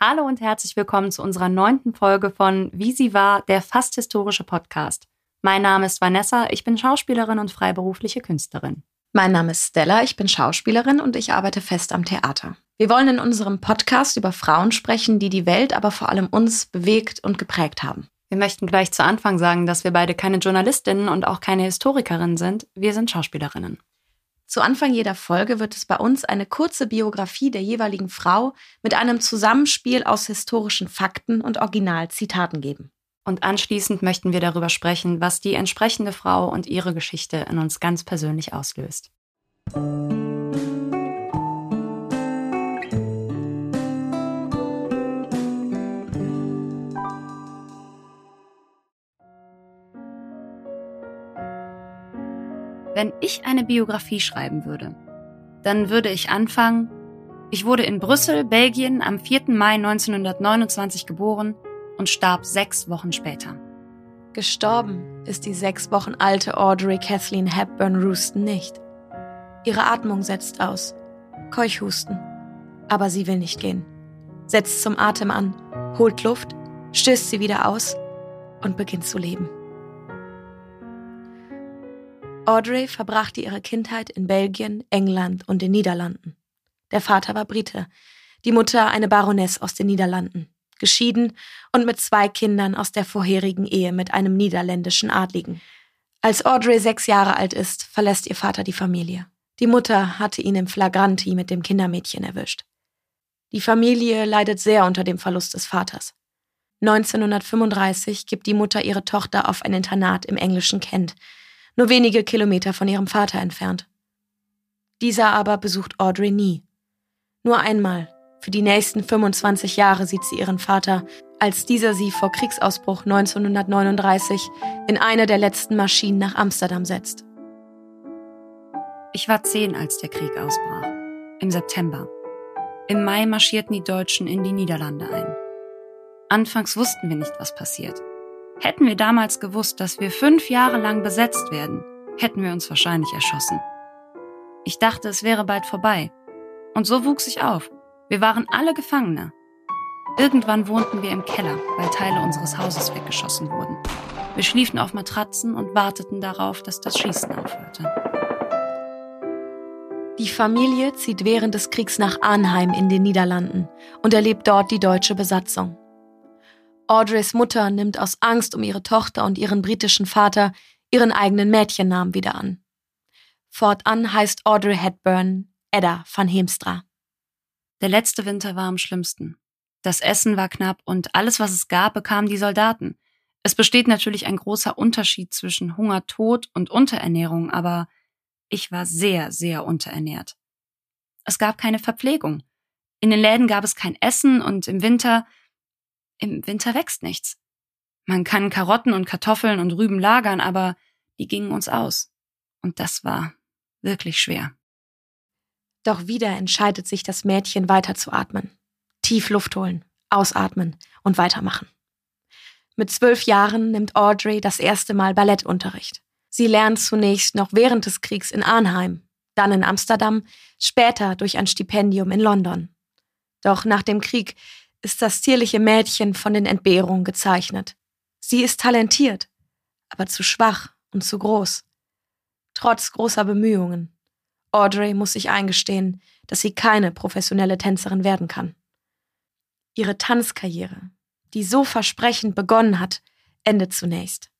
Hallo und herzlich willkommen zu unserer neunten Folge von Wie sie war, der fast historische Podcast. Mein Name ist Vanessa, ich bin Schauspielerin und freiberufliche Künstlerin. Mein Name ist Stella, ich bin Schauspielerin und ich arbeite fest am Theater. Wir wollen in unserem Podcast über Frauen sprechen, die die Welt, aber vor allem uns bewegt und geprägt haben. Wir möchten gleich zu Anfang sagen, dass wir beide keine Journalistinnen und auch keine Historikerinnen sind. Wir sind Schauspielerinnen. Zu Anfang jeder Folge wird es bei uns eine kurze Biografie der jeweiligen Frau mit einem Zusammenspiel aus historischen Fakten und Originalzitaten geben. Und anschließend möchten wir darüber sprechen, was die entsprechende Frau und ihre Geschichte in uns ganz persönlich auslöst. Wenn ich eine Biografie schreiben würde, dann würde ich anfangen, ich wurde in Brüssel, Belgien am 4. Mai 1929 geboren und starb sechs Wochen später. Gestorben ist die sechs Wochen alte Audrey Kathleen Hepburn Rooston nicht. Ihre Atmung setzt aus. Keuchhusten. Aber sie will nicht gehen. Setzt zum Atem an, holt Luft, stößt sie wieder aus und beginnt zu leben. Audrey verbrachte ihre Kindheit in Belgien, England und den Niederlanden. Der Vater war Brite, die Mutter eine Baroness aus den Niederlanden, geschieden und mit zwei Kindern aus der vorherigen Ehe mit einem niederländischen Adligen. Als Audrey sechs Jahre alt ist, verlässt ihr Vater die Familie. Die Mutter hatte ihn im Flagranti mit dem Kindermädchen erwischt. Die Familie leidet sehr unter dem Verlust des Vaters. 1935 gibt die Mutter ihre Tochter auf ein Internat im englischen Kent, nur wenige Kilometer von ihrem Vater entfernt. Dieser aber besucht Audrey nie. Nur einmal, für die nächsten 25 Jahre sieht sie ihren Vater, als dieser sie vor Kriegsausbruch 1939 in eine der letzten Maschinen nach Amsterdam setzt. Ich war zehn, als der Krieg ausbrach. Im September. Im Mai marschierten die Deutschen in die Niederlande ein. Anfangs wussten wir nicht, was passiert. Hätten wir damals gewusst, dass wir fünf Jahre lang besetzt werden, hätten wir uns wahrscheinlich erschossen. Ich dachte, es wäre bald vorbei. Und so wuchs ich auf. Wir waren alle Gefangene. Irgendwann wohnten wir im Keller, weil Teile unseres Hauses weggeschossen wurden. Wir schliefen auf Matratzen und warteten darauf, dass das Schießen aufhörte. Die Familie zieht während des Kriegs nach Arnheim in den Niederlanden und erlebt dort die deutsche Besatzung. Audreys Mutter nimmt aus Angst um ihre Tochter und ihren britischen Vater ihren eigenen Mädchennamen wieder an. Fortan heißt Audrey Hepburn Edda van Heemstra. Der letzte Winter war am schlimmsten. Das Essen war knapp und alles, was es gab, bekamen die Soldaten. Es besteht natürlich ein großer Unterschied zwischen Hunger, Tod und Unterernährung, aber ich war sehr, sehr unterernährt. Es gab keine Verpflegung. In den Läden gab es kein Essen und im Winter im Winter wächst nichts. Man kann Karotten und Kartoffeln und Rüben lagern, aber die gingen uns aus. Und das war wirklich schwer. Doch wieder entscheidet sich das Mädchen weiterzuatmen. Tief Luft holen, ausatmen und weitermachen. Mit zwölf Jahren nimmt Audrey das erste Mal Ballettunterricht. Sie lernt zunächst noch während des Kriegs in Arnheim, dann in Amsterdam, später durch ein Stipendium in London. Doch nach dem Krieg ist das zierliche Mädchen von den Entbehrungen gezeichnet. Sie ist talentiert, aber zu schwach und zu groß. Trotz großer Bemühungen. Audrey muss sich eingestehen, dass sie keine professionelle Tänzerin werden kann. Ihre Tanzkarriere, die so versprechend begonnen hat, endet zunächst.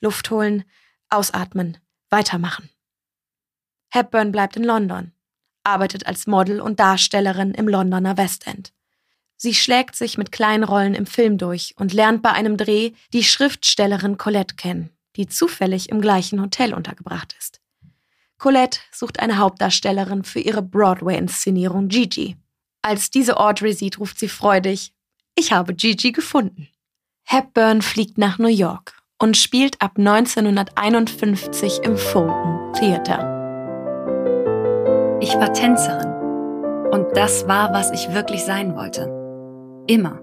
Luft holen, ausatmen, weitermachen. Hepburn bleibt in London, arbeitet als Model und Darstellerin im Londoner West End. Sie schlägt sich mit kleinen Rollen im Film durch und lernt bei einem Dreh die Schriftstellerin Colette kennen, die zufällig im gleichen Hotel untergebracht ist. Colette sucht eine Hauptdarstellerin für ihre Broadway-Inszenierung Gigi. Als diese Audrey sieht, ruft sie freudig, ich habe Gigi gefunden. Hepburn fliegt nach New York und spielt ab 1951 im Fulton Theater. Ich war Tänzerin und das war, was ich wirklich sein wollte. Immer.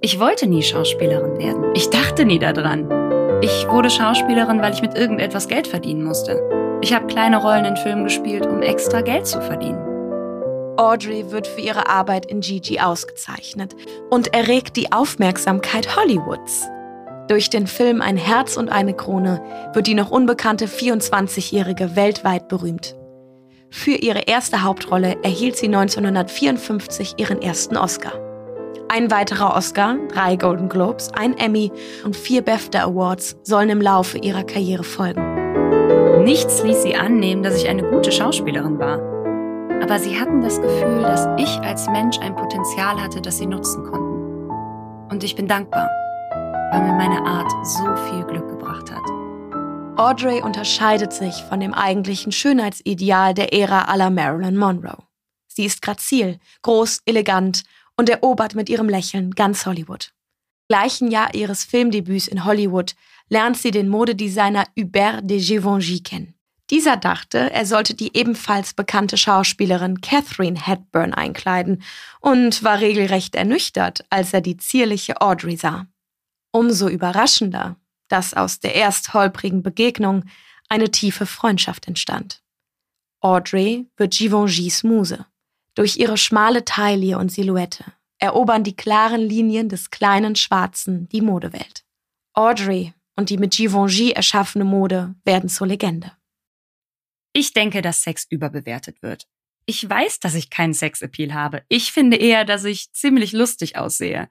Ich wollte nie Schauspielerin werden. Ich dachte nie daran. Ich wurde Schauspielerin, weil ich mit irgendetwas Geld verdienen musste. Ich habe kleine Rollen in Filmen gespielt, um extra Geld zu verdienen. Audrey wird für ihre Arbeit in Gigi ausgezeichnet und erregt die Aufmerksamkeit Hollywoods. Durch den Film Ein Herz und eine Krone wird die noch unbekannte 24-Jährige weltweit berühmt. Für ihre erste Hauptrolle erhielt sie 1954 ihren ersten Oscar. Ein weiterer Oscar, drei Golden Globes, ein Emmy und vier BAFTA Awards sollen im Laufe ihrer Karriere folgen. Nichts ließ sie annehmen, dass ich eine gute Schauspielerin war. Aber sie hatten das Gefühl, dass ich als Mensch ein Potenzial hatte, das sie nutzen konnten. Und ich bin dankbar, weil mir meine Art so viel Glück gebracht hat. Audrey unterscheidet sich von dem eigentlichen Schönheitsideal der Ära aller Marilyn Monroe. Sie ist grazil, groß, elegant und erobert mit ihrem Lächeln ganz Hollywood. Gleichen Jahr ihres Filmdebüts in Hollywood lernt sie den Modedesigner Hubert de Givenchy kennen. Dieser dachte, er sollte die ebenfalls bekannte Schauspielerin Catherine Hepburn einkleiden und war regelrecht ernüchtert, als er die zierliche Audrey sah. Umso überraschender, dass aus der erst holprigen Begegnung eine tiefe Freundschaft entstand. Audrey wird Givenchys Muse. Durch ihre schmale Taille und Silhouette erobern die klaren Linien des kleinen Schwarzen die Modewelt. Audrey und die mit Givenchy erschaffene Mode werden zur Legende. Ich denke, dass Sex überbewertet wird. Ich weiß, dass ich keinen Sexappeal habe. Ich finde eher, dass ich ziemlich lustig aussehe.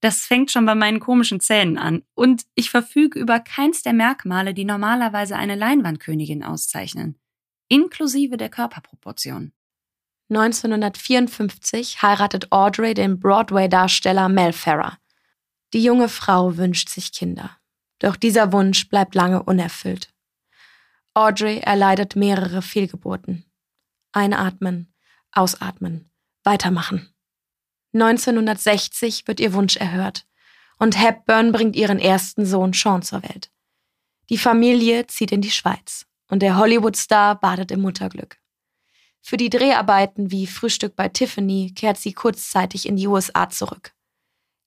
Das fängt schon bei meinen komischen Zähnen an. Und ich verfüge über keins der Merkmale, die normalerweise eine Leinwandkönigin auszeichnen. Inklusive der Körperproportion. 1954 heiratet Audrey den Broadway-Darsteller Mel Ferrer. Die junge Frau wünscht sich Kinder. Doch dieser Wunsch bleibt lange unerfüllt. Audrey erleidet mehrere Fehlgeburten. Einatmen, ausatmen, weitermachen. 1960 wird ihr Wunsch erhört und Hepburn bringt ihren ersten Sohn Sean zur Welt. Die Familie zieht in die Schweiz und der Hollywood-Star badet im Mutterglück. Für die Dreharbeiten wie Frühstück bei Tiffany kehrt sie kurzzeitig in die USA zurück.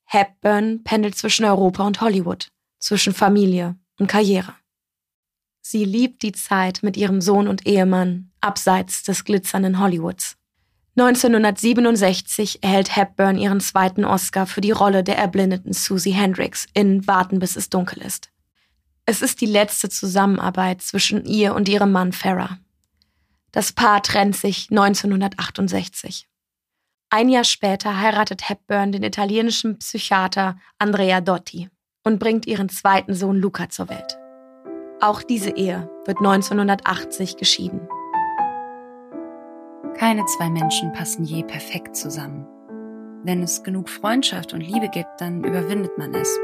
Hepburn pendelt zwischen Europa und Hollywood, zwischen Familie und Karriere. Sie liebt die Zeit mit ihrem Sohn und Ehemann abseits des glitzernden Hollywoods. 1967 erhält Hepburn ihren zweiten Oscar für die Rolle der erblindeten Susie Hendricks in Warten bis es dunkel ist. Es ist die letzte Zusammenarbeit zwischen ihr und ihrem Mann Farah. Das Paar trennt sich 1968. Ein Jahr später heiratet Hepburn den italienischen Psychiater Andrea Dotti und bringt ihren zweiten Sohn Luca zur Welt. Auch diese Ehe wird 1980 geschieden. Keine zwei Menschen passen je perfekt zusammen. Wenn es genug Freundschaft und Liebe gibt, dann überwindet man es.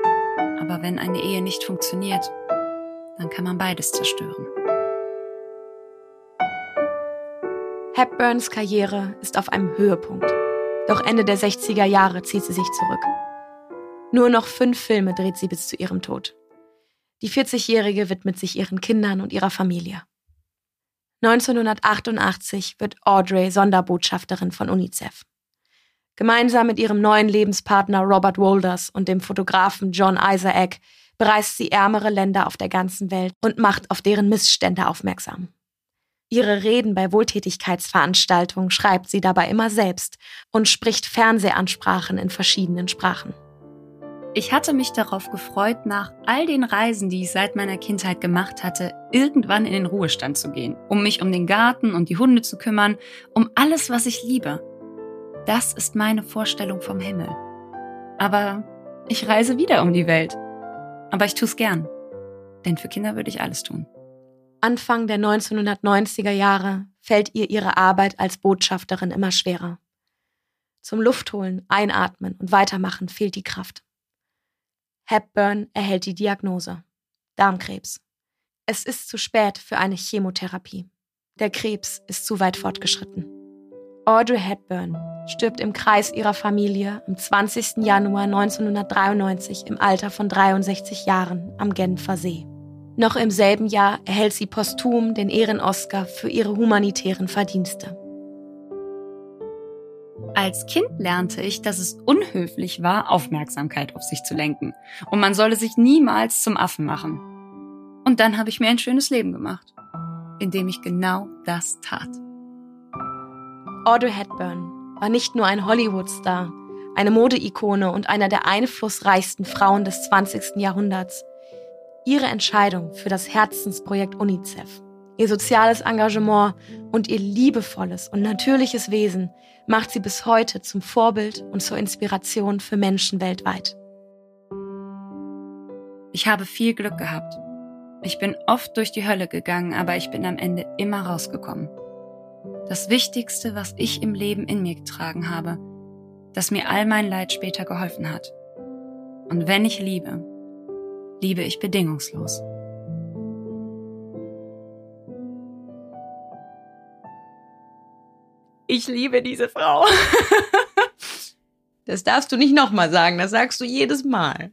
Aber wenn eine Ehe nicht funktioniert, dann kann man beides zerstören. Hepburns Karriere ist auf einem Höhepunkt. Doch Ende der 60er Jahre zieht sie sich zurück. Nur noch fünf Filme dreht sie bis zu ihrem Tod. Die 40-Jährige widmet sich ihren Kindern und ihrer Familie. 1988 wird Audrey Sonderbotschafterin von UNICEF. Gemeinsam mit ihrem neuen Lebenspartner Robert Wolders und dem Fotografen John Isaac bereist sie ärmere Länder auf der ganzen Welt und macht auf deren Missstände aufmerksam. Ihre Reden bei Wohltätigkeitsveranstaltungen schreibt sie dabei immer selbst und spricht Fernsehansprachen in verschiedenen Sprachen. Ich hatte mich darauf gefreut, nach all den Reisen, die ich seit meiner Kindheit gemacht hatte, irgendwann in den Ruhestand zu gehen, um mich um den Garten und die Hunde zu kümmern, um alles, was ich liebe. Das ist meine Vorstellung vom Himmel. Aber ich reise wieder um die Welt. Aber ich tue es gern. Denn für Kinder würde ich alles tun. Anfang der 1990er Jahre fällt ihr ihre Arbeit als Botschafterin immer schwerer. Zum Luftholen, Einatmen und Weitermachen fehlt die Kraft. Hepburn erhält die Diagnose. Darmkrebs. Es ist zu spät für eine Chemotherapie. Der Krebs ist zu weit fortgeschritten. Audrey Hepburn stirbt im Kreis ihrer Familie am 20. Januar 1993 im Alter von 63 Jahren am Genfer See. Noch im selben Jahr erhält sie posthum den Ehren-Oscar für ihre humanitären Verdienste. Als Kind lernte ich, dass es unhöflich war, Aufmerksamkeit auf sich zu lenken. Und man solle sich niemals zum Affen machen. Und dann habe ich mir ein schönes Leben gemacht, indem ich genau das tat. Audrey Hepburn war nicht nur ein Hollywood-Star, eine Modeikone und einer der einflussreichsten Frauen des 20. Jahrhunderts. Ihre Entscheidung für das Herzensprojekt UNICEF, ihr soziales Engagement und ihr liebevolles und natürliches Wesen macht sie bis heute zum Vorbild und zur Inspiration für Menschen weltweit. Ich habe viel Glück gehabt. Ich bin oft durch die Hölle gegangen, aber ich bin am Ende immer rausgekommen. Das Wichtigste, was ich im Leben in mir getragen habe, das mir all mein Leid später geholfen hat. Und wenn ich liebe, liebe ich bedingungslos. Ich liebe diese Frau. das darfst du nicht nochmal sagen, das sagst du jedes Mal.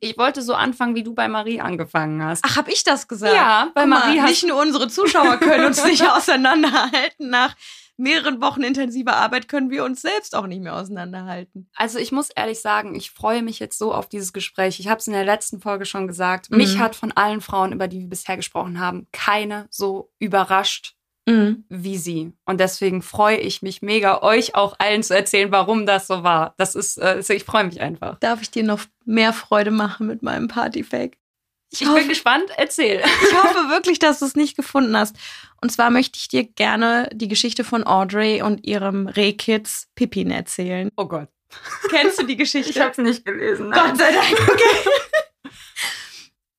Ich wollte so anfangen, wie du bei Marie angefangen hast. Ach, hab ich das gesagt? Ja, bei Guck Marie mal, hast Nicht nur unsere Zuschauer können uns nicht auseinanderhalten. Nach mehreren Wochen intensiver Arbeit können wir uns selbst auch nicht mehr auseinanderhalten. Also ich muss ehrlich sagen, ich freue mich jetzt so auf dieses Gespräch. Ich habe es in der letzten Folge schon gesagt. Mich Mhm. hat von allen Frauen, über die wir bisher gesprochen haben, keine so überrascht Mhm. wie sie. Und deswegen freue ich mich mega, euch auch allen zu erzählen, warum das so war. Das ist, äh, ich freue mich einfach. Darf ich dir noch mehr Freude machen mit meinem Partyfake? Ich bin gespannt, erzähl. Ich hoffe wirklich, dass du es nicht gefunden hast. Und zwar möchte ich dir gerne die Geschichte von Audrey und ihrem Rehkids Pippin erzählen. Oh Gott. Kennst du die Geschichte? Ich habe es nicht gelesen. Gott sei Dank. Okay.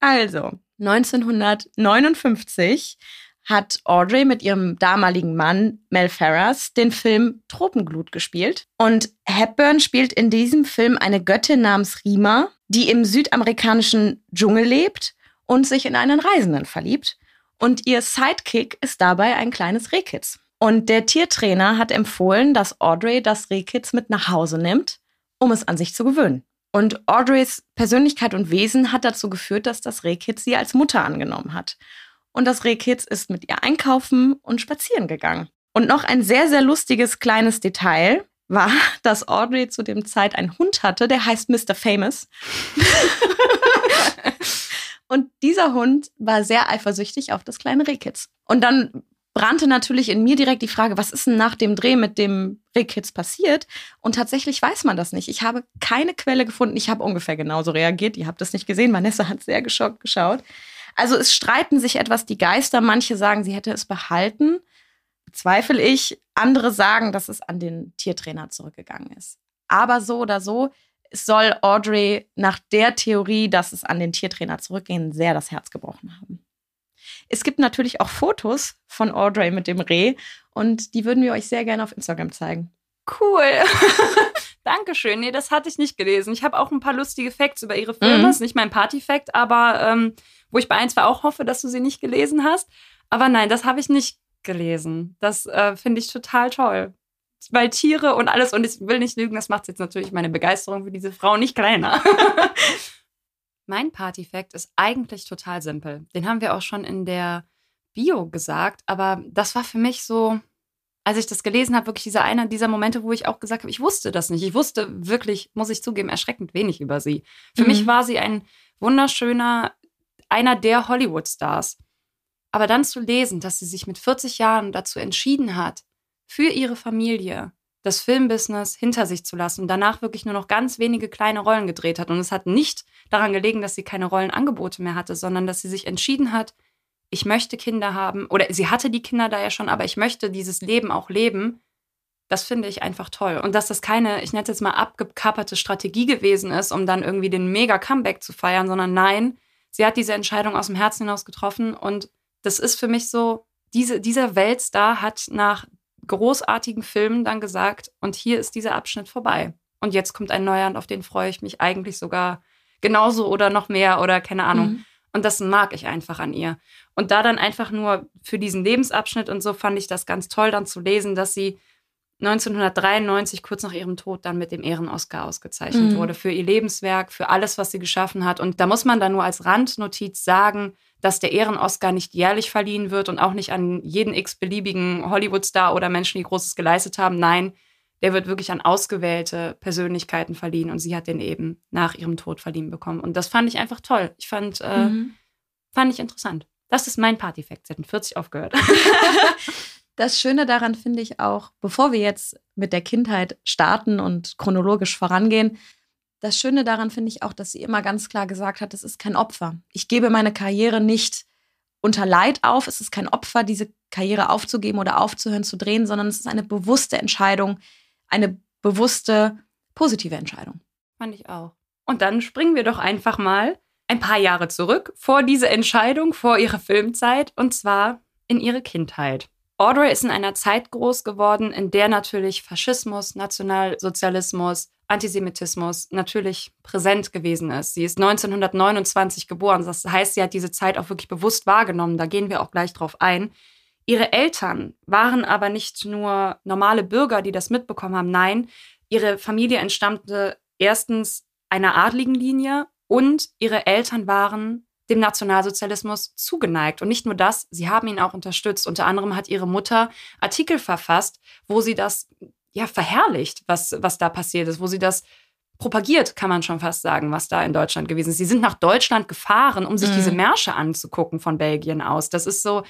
Also, 1959 hat Audrey mit ihrem damaligen Mann Mel Ferris den Film Tropenglut gespielt. Und Hepburn spielt in diesem Film eine Göttin namens Rima, die im südamerikanischen Dschungel lebt und sich in einen Reisenden verliebt. Und ihr Sidekick ist dabei ein kleines Rehkitz. Und der Tiertrainer hat empfohlen, dass Audrey das Rehkitz mit nach Hause nimmt, um es an sich zu gewöhnen. Und Audreys Persönlichkeit und Wesen hat dazu geführt, dass das Rehkitz sie als Mutter angenommen hat. Und das Rehkitz ist mit ihr einkaufen und spazieren gegangen. Und noch ein sehr, sehr lustiges kleines Detail war, dass Audrey zu dem Zeit einen Hund hatte, der heißt Mr. Famous. und dieser Hund war sehr eifersüchtig auf das kleine Rehkitz. Und dann brannte natürlich in mir direkt die Frage, was ist denn nach dem Dreh mit dem Rehkitz passiert? Und tatsächlich weiß man das nicht. Ich habe keine Quelle gefunden. Ich habe ungefähr genauso reagiert. Ihr habt das nicht gesehen. Vanessa hat sehr geschockt geschaut. Also es streiten sich etwas die Geister. Manche sagen, sie hätte es behalten. Bezweifle ich. Andere sagen, dass es an den Tiertrainer zurückgegangen ist. Aber so oder so, es soll Audrey nach der Theorie, dass es an den Tiertrainer zurückging, sehr das Herz gebrochen haben. Es gibt natürlich auch Fotos von Audrey mit dem Reh und die würden wir euch sehr gerne auf Instagram zeigen. Cool. Dankeschön. Nee, das hatte ich nicht gelesen. Ich habe auch ein paar lustige Facts über ihre Filme. Mhm. Ist nicht mein Party-Fact, aber ähm, wo ich bei ein, zwei auch hoffe, dass du sie nicht gelesen hast. Aber nein, das habe ich nicht gelesen. Das äh, finde ich total toll. Weil Tiere und alles, und ich will nicht lügen, das macht jetzt natürlich meine Begeisterung für diese Frau nicht kleiner. mein Party-Fact ist eigentlich total simpel. Den haben wir auch schon in der Bio gesagt, aber das war für mich so, als ich das gelesen habe, wirklich dieser einer dieser Momente, wo ich auch gesagt habe, ich wusste das nicht. Ich wusste wirklich, muss ich zugeben, erschreckend wenig über sie. Für Mhm. mich war sie ein wunderschöner, einer der Hollywood-Stars. Aber dann zu lesen, dass sie sich mit 40 Jahren dazu entschieden hat, für ihre Familie das Filmbusiness hinter sich zu lassen und danach wirklich nur noch ganz wenige kleine Rollen gedreht hat. Und es hat nicht daran gelegen, dass sie keine Rollenangebote mehr hatte, sondern dass sie sich entschieden hat, ich möchte Kinder haben, oder sie hatte die Kinder da ja schon, aber ich möchte dieses Leben auch leben. Das finde ich einfach toll. Und dass das keine, ich nenne es jetzt mal abgekapperte Strategie gewesen ist, um dann irgendwie den mega Comeback zu feiern, sondern nein, sie hat diese Entscheidung aus dem Herzen hinaus getroffen. Und das ist für mich so, diese, dieser Weltstar hat nach großartigen Filmen dann gesagt, und hier ist dieser Abschnitt vorbei. Und jetzt kommt ein neuer und auf den freue ich mich eigentlich sogar genauso oder noch mehr oder keine Ahnung. Mhm. Und das mag ich einfach an ihr. Und da dann einfach nur für diesen Lebensabschnitt und so fand ich das ganz toll, dann zu lesen, dass sie 1993, kurz nach ihrem Tod, dann mit dem Ehren-Oscar ausgezeichnet Mhm. wurde für ihr Lebenswerk, für alles, was sie geschaffen hat. Und da muss man dann nur als Randnotiz sagen, dass der Ehren-Oscar nicht jährlich verliehen wird und auch nicht an jeden x-beliebigen Hollywood-Star oder Menschen, die Großes geleistet haben. Nein, der wird wirklich an ausgewählte Persönlichkeiten verliehen und sie hat den eben nach ihrem Tod verliehen bekommen. Und das fand ich einfach toll. Ich fand, äh, Mhm. fand ich interessant. Das ist mein Party-Fact. Sie hatten 40 aufgehört. Das Schöne daran finde ich auch, bevor wir jetzt mit der Kindheit starten und chronologisch vorangehen, das Schöne daran finde ich auch, dass sie immer ganz klar gesagt hat, es ist kein Opfer. Ich gebe meine Karriere nicht unter Leid auf. Es ist kein Opfer, diese Karriere aufzugeben oder aufzuhören zu drehen, sondern es ist eine bewusste Entscheidung, eine bewusste positive Entscheidung. Fand ich auch. Und dann springen wir doch einfach mal ein paar Jahre zurück vor diese Entscheidung, vor ihre Filmzeit und zwar in ihre Kindheit. Audrey ist in einer Zeit groß geworden, in der natürlich Faschismus, Nationalsozialismus, Antisemitismus natürlich präsent gewesen ist. Sie ist 1929 geboren. Das heißt, sie hat diese Zeit auch wirklich bewusst wahrgenommen. Da gehen wir auch gleich drauf ein. Ihre Eltern waren aber nicht nur normale Bürger, die das mitbekommen haben. Nein, ihre Familie entstammte erstens einer adligen Linie und ihre Eltern waren dem Nationalsozialismus zugeneigt. Und nicht nur das, sie haben ihn auch unterstützt. Unter anderem hat ihre Mutter Artikel verfasst, wo sie das ja verherrlicht, was, was da passiert ist, wo sie das propagiert, kann man schon fast sagen, was da in Deutschland gewesen ist. Sie sind nach Deutschland gefahren, um sich mhm. diese Märsche anzugucken von Belgien aus. Das ist so,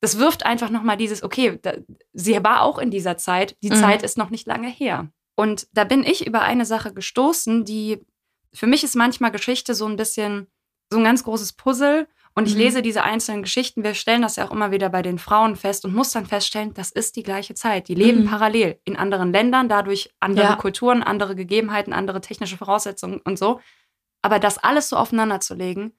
das wirft einfach nochmal dieses, okay, da, sie war auch in dieser Zeit, die mhm. Zeit ist noch nicht lange her. Und da bin ich über eine Sache gestoßen, die für mich ist manchmal Geschichte so ein bisschen so ein ganz großes Puzzle. Und ich mhm. lese diese einzelnen Geschichten. Wir stellen das ja auch immer wieder bei den Frauen fest und muss dann feststellen, das ist die gleiche Zeit. Die leben mhm. parallel in anderen Ländern, dadurch andere ja. Kulturen, andere Gegebenheiten, andere technische Voraussetzungen und so. Aber das alles so aufeinander zu legen.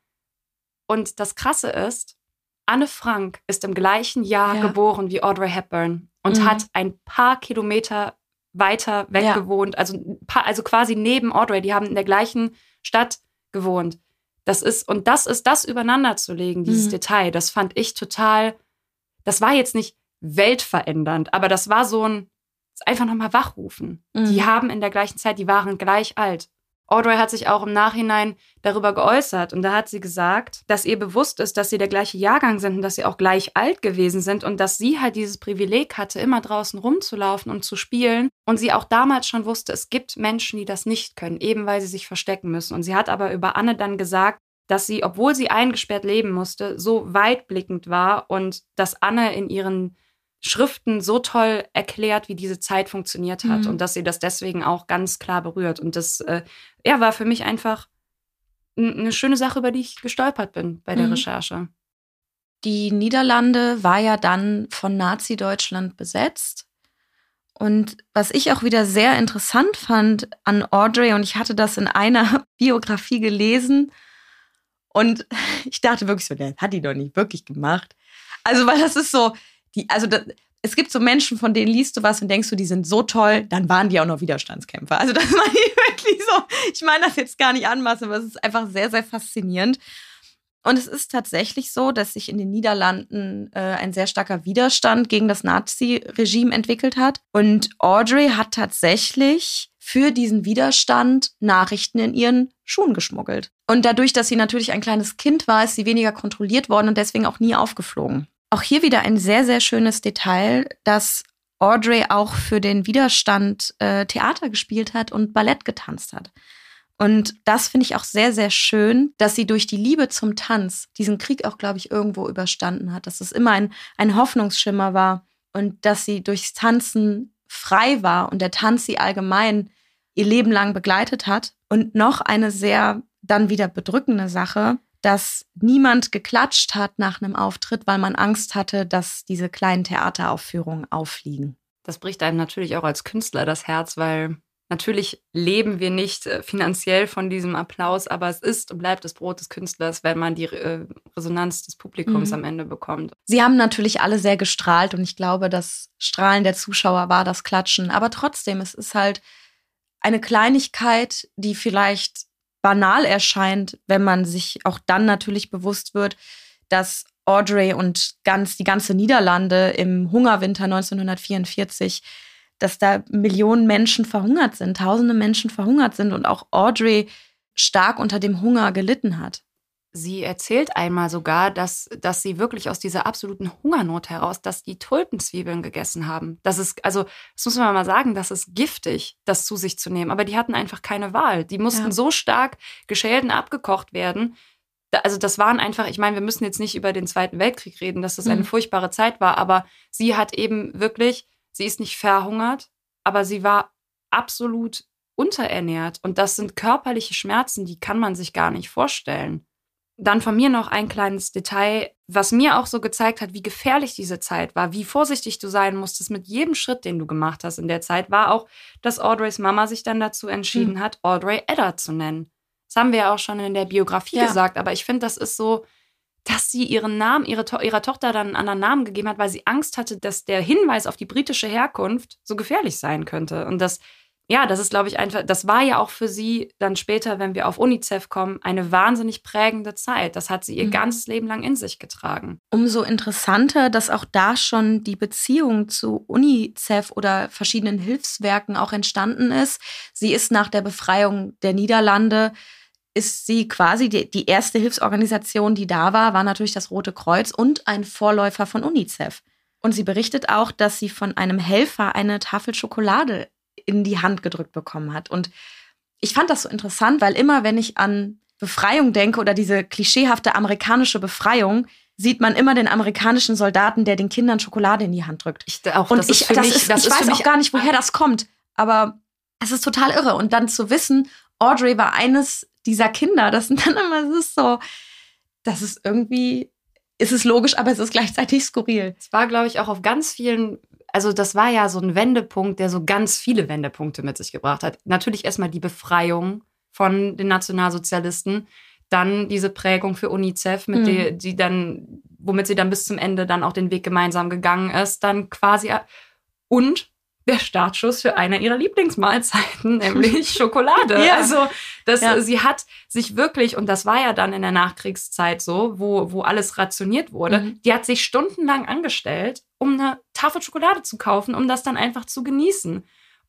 Und das Krasse ist, Anne Frank ist im gleichen Jahr ja. geboren wie Audrey Hepburn und mhm. hat ein paar Kilometer weiter weg ja. gewohnt, also, also quasi neben Audrey. Die haben in der gleichen Stadt gewohnt. Das ist, und das ist das übereinander zu legen, dieses mhm. Detail, das fand ich total, das war jetzt nicht weltverändernd, aber das war so ein, einfach nochmal wachrufen. Mhm. Die haben in der gleichen Zeit, die waren gleich alt. Audrey hat sich auch im Nachhinein darüber geäußert und da hat sie gesagt, dass ihr bewusst ist, dass sie der gleiche Jahrgang sind und dass sie auch gleich alt gewesen sind und dass sie halt dieses Privileg hatte, immer draußen rumzulaufen und zu spielen und sie auch damals schon wusste, es gibt Menschen, die das nicht können, eben weil sie sich verstecken müssen. Und sie hat aber über Anne dann gesagt, dass sie, obwohl sie eingesperrt leben musste, so weitblickend war und dass Anne in ihren Schriften so toll erklärt, wie diese Zeit funktioniert hat mhm. und dass sie das deswegen auch ganz klar berührt. Und das äh, ja, war für mich einfach eine schöne Sache, über die ich gestolpert bin bei der mhm. Recherche. Die Niederlande war ja dann von Nazi-Deutschland besetzt. Und was ich auch wieder sehr interessant fand an Audrey, und ich hatte das in einer Biografie gelesen, und ich dachte wirklich so, der hat die doch nicht wirklich gemacht. Also, weil das ist so, die, also das, es gibt so Menschen, von denen liest du was und denkst du, die sind so toll, dann waren die auch noch Widerstandskämpfer. Also das meine ich wirklich so. Ich meine das jetzt gar nicht anmaßen, aber es ist einfach sehr, sehr faszinierend. Und es ist tatsächlich so, dass sich in den Niederlanden äh, ein sehr starker Widerstand gegen das Nazi-Regime entwickelt hat. Und Audrey hat tatsächlich für diesen Widerstand Nachrichten in ihren Schuhen geschmuggelt. Und dadurch, dass sie natürlich ein kleines Kind war, ist sie weniger kontrolliert worden und deswegen auch nie aufgeflogen. Auch hier wieder ein sehr, sehr schönes Detail, dass Audrey auch für den Widerstand äh, Theater gespielt hat und Ballett getanzt hat. Und das finde ich auch sehr, sehr schön, dass sie durch die Liebe zum Tanz diesen Krieg auch, glaube ich, irgendwo überstanden hat. Dass es immer ein, ein Hoffnungsschimmer war und dass sie durchs Tanzen frei war und der Tanz sie allgemein ihr Leben lang begleitet hat. Und noch eine sehr dann wieder bedrückende Sache dass niemand geklatscht hat nach einem Auftritt, weil man Angst hatte, dass diese kleinen Theateraufführungen auffliegen. Das bricht einem natürlich auch als Künstler das Herz, weil natürlich leben wir nicht äh, finanziell von diesem Applaus, aber es ist und bleibt das Brot des Künstlers, wenn man die äh, Resonanz des Publikums mhm. am Ende bekommt. Sie haben natürlich alle sehr gestrahlt und ich glaube, das Strahlen der Zuschauer war das Klatschen. Aber trotzdem, es ist halt eine Kleinigkeit, die vielleicht banal erscheint, wenn man sich auch dann natürlich bewusst wird, dass Audrey und ganz die ganze Niederlande im Hungerwinter 1944, dass da Millionen Menschen verhungert sind, tausende Menschen verhungert sind und auch Audrey stark unter dem Hunger gelitten hat. Sie erzählt einmal sogar, dass, dass sie wirklich aus dieser absoluten Hungernot heraus, dass die Tulpenzwiebeln gegessen haben. Das ist, also, das muss man mal sagen, das ist giftig, das zu sich zu nehmen. Aber die hatten einfach keine Wahl. Die mussten ja. so stark geschält und abgekocht werden, also das waren einfach, ich meine, wir müssen jetzt nicht über den Zweiten Weltkrieg reden, dass das eine mhm. furchtbare Zeit war, aber sie hat eben wirklich, sie ist nicht verhungert, aber sie war absolut unterernährt. Und das sind körperliche Schmerzen, die kann man sich gar nicht vorstellen. Dann von mir noch ein kleines Detail, was mir auch so gezeigt hat, wie gefährlich diese Zeit war, wie vorsichtig du sein musstest mit jedem Schritt, den du gemacht hast in der Zeit, war auch, dass Audreys Mama sich dann dazu entschieden hm. hat, Audrey Edda zu nennen. Das haben wir ja auch schon in der Biografie ja. gesagt, aber ich finde, das ist so, dass sie ihren Namen, ihre to ihrer Tochter dann einen anderen Namen gegeben hat, weil sie Angst hatte, dass der Hinweis auf die britische Herkunft so gefährlich sein könnte. Und das ja, das ist, glaube ich, einfach, das war ja auch für sie dann später, wenn wir auf UNICEF kommen, eine wahnsinnig prägende Zeit. Das hat sie ihr mhm. ganzes Leben lang in sich getragen. Umso interessanter, dass auch da schon die Beziehung zu UNICEF oder verschiedenen Hilfswerken auch entstanden ist. Sie ist nach der Befreiung der Niederlande ist sie quasi die, die erste Hilfsorganisation, die da war, war natürlich das Rote Kreuz und ein Vorläufer von UNICEF. Und sie berichtet auch, dass sie von einem Helfer eine Tafel Schokolade in die Hand gedrückt bekommen hat. Und ich fand das so interessant, weil immer, wenn ich an Befreiung denke oder diese klischeehafte amerikanische Befreiung, sieht man immer den amerikanischen Soldaten, der den Kindern Schokolade in die Hand drückt. Ich, auch, und das ich, das mich, ist, das ich weiß auch gar nicht, woher das kommt, aber es ist total irre. Und dann zu wissen, Audrey war eines dieser Kinder, das sind dann immer, es ist so, das ist irgendwie, ist es logisch, aber es ist gleichzeitig skurril. Es war, glaube ich, auch auf ganz vielen also das war ja so ein Wendepunkt, der so ganz viele Wendepunkte mit sich gebracht hat. Natürlich erstmal die Befreiung von den Nationalsozialisten, dann diese Prägung für UNICEF, mit mhm. der, die dann, womit sie dann bis zum Ende dann auch den Weg gemeinsam gegangen ist, dann quasi und der Startschuss für eine ihrer Lieblingsmahlzeiten, nämlich Schokolade. ja. Also das, ja. sie hat sich wirklich, und das war ja dann in der Nachkriegszeit so, wo, wo alles rationiert wurde, mhm. die hat sich stundenlang angestellt, um eine Tafel Schokolade zu kaufen, um das dann einfach zu genießen.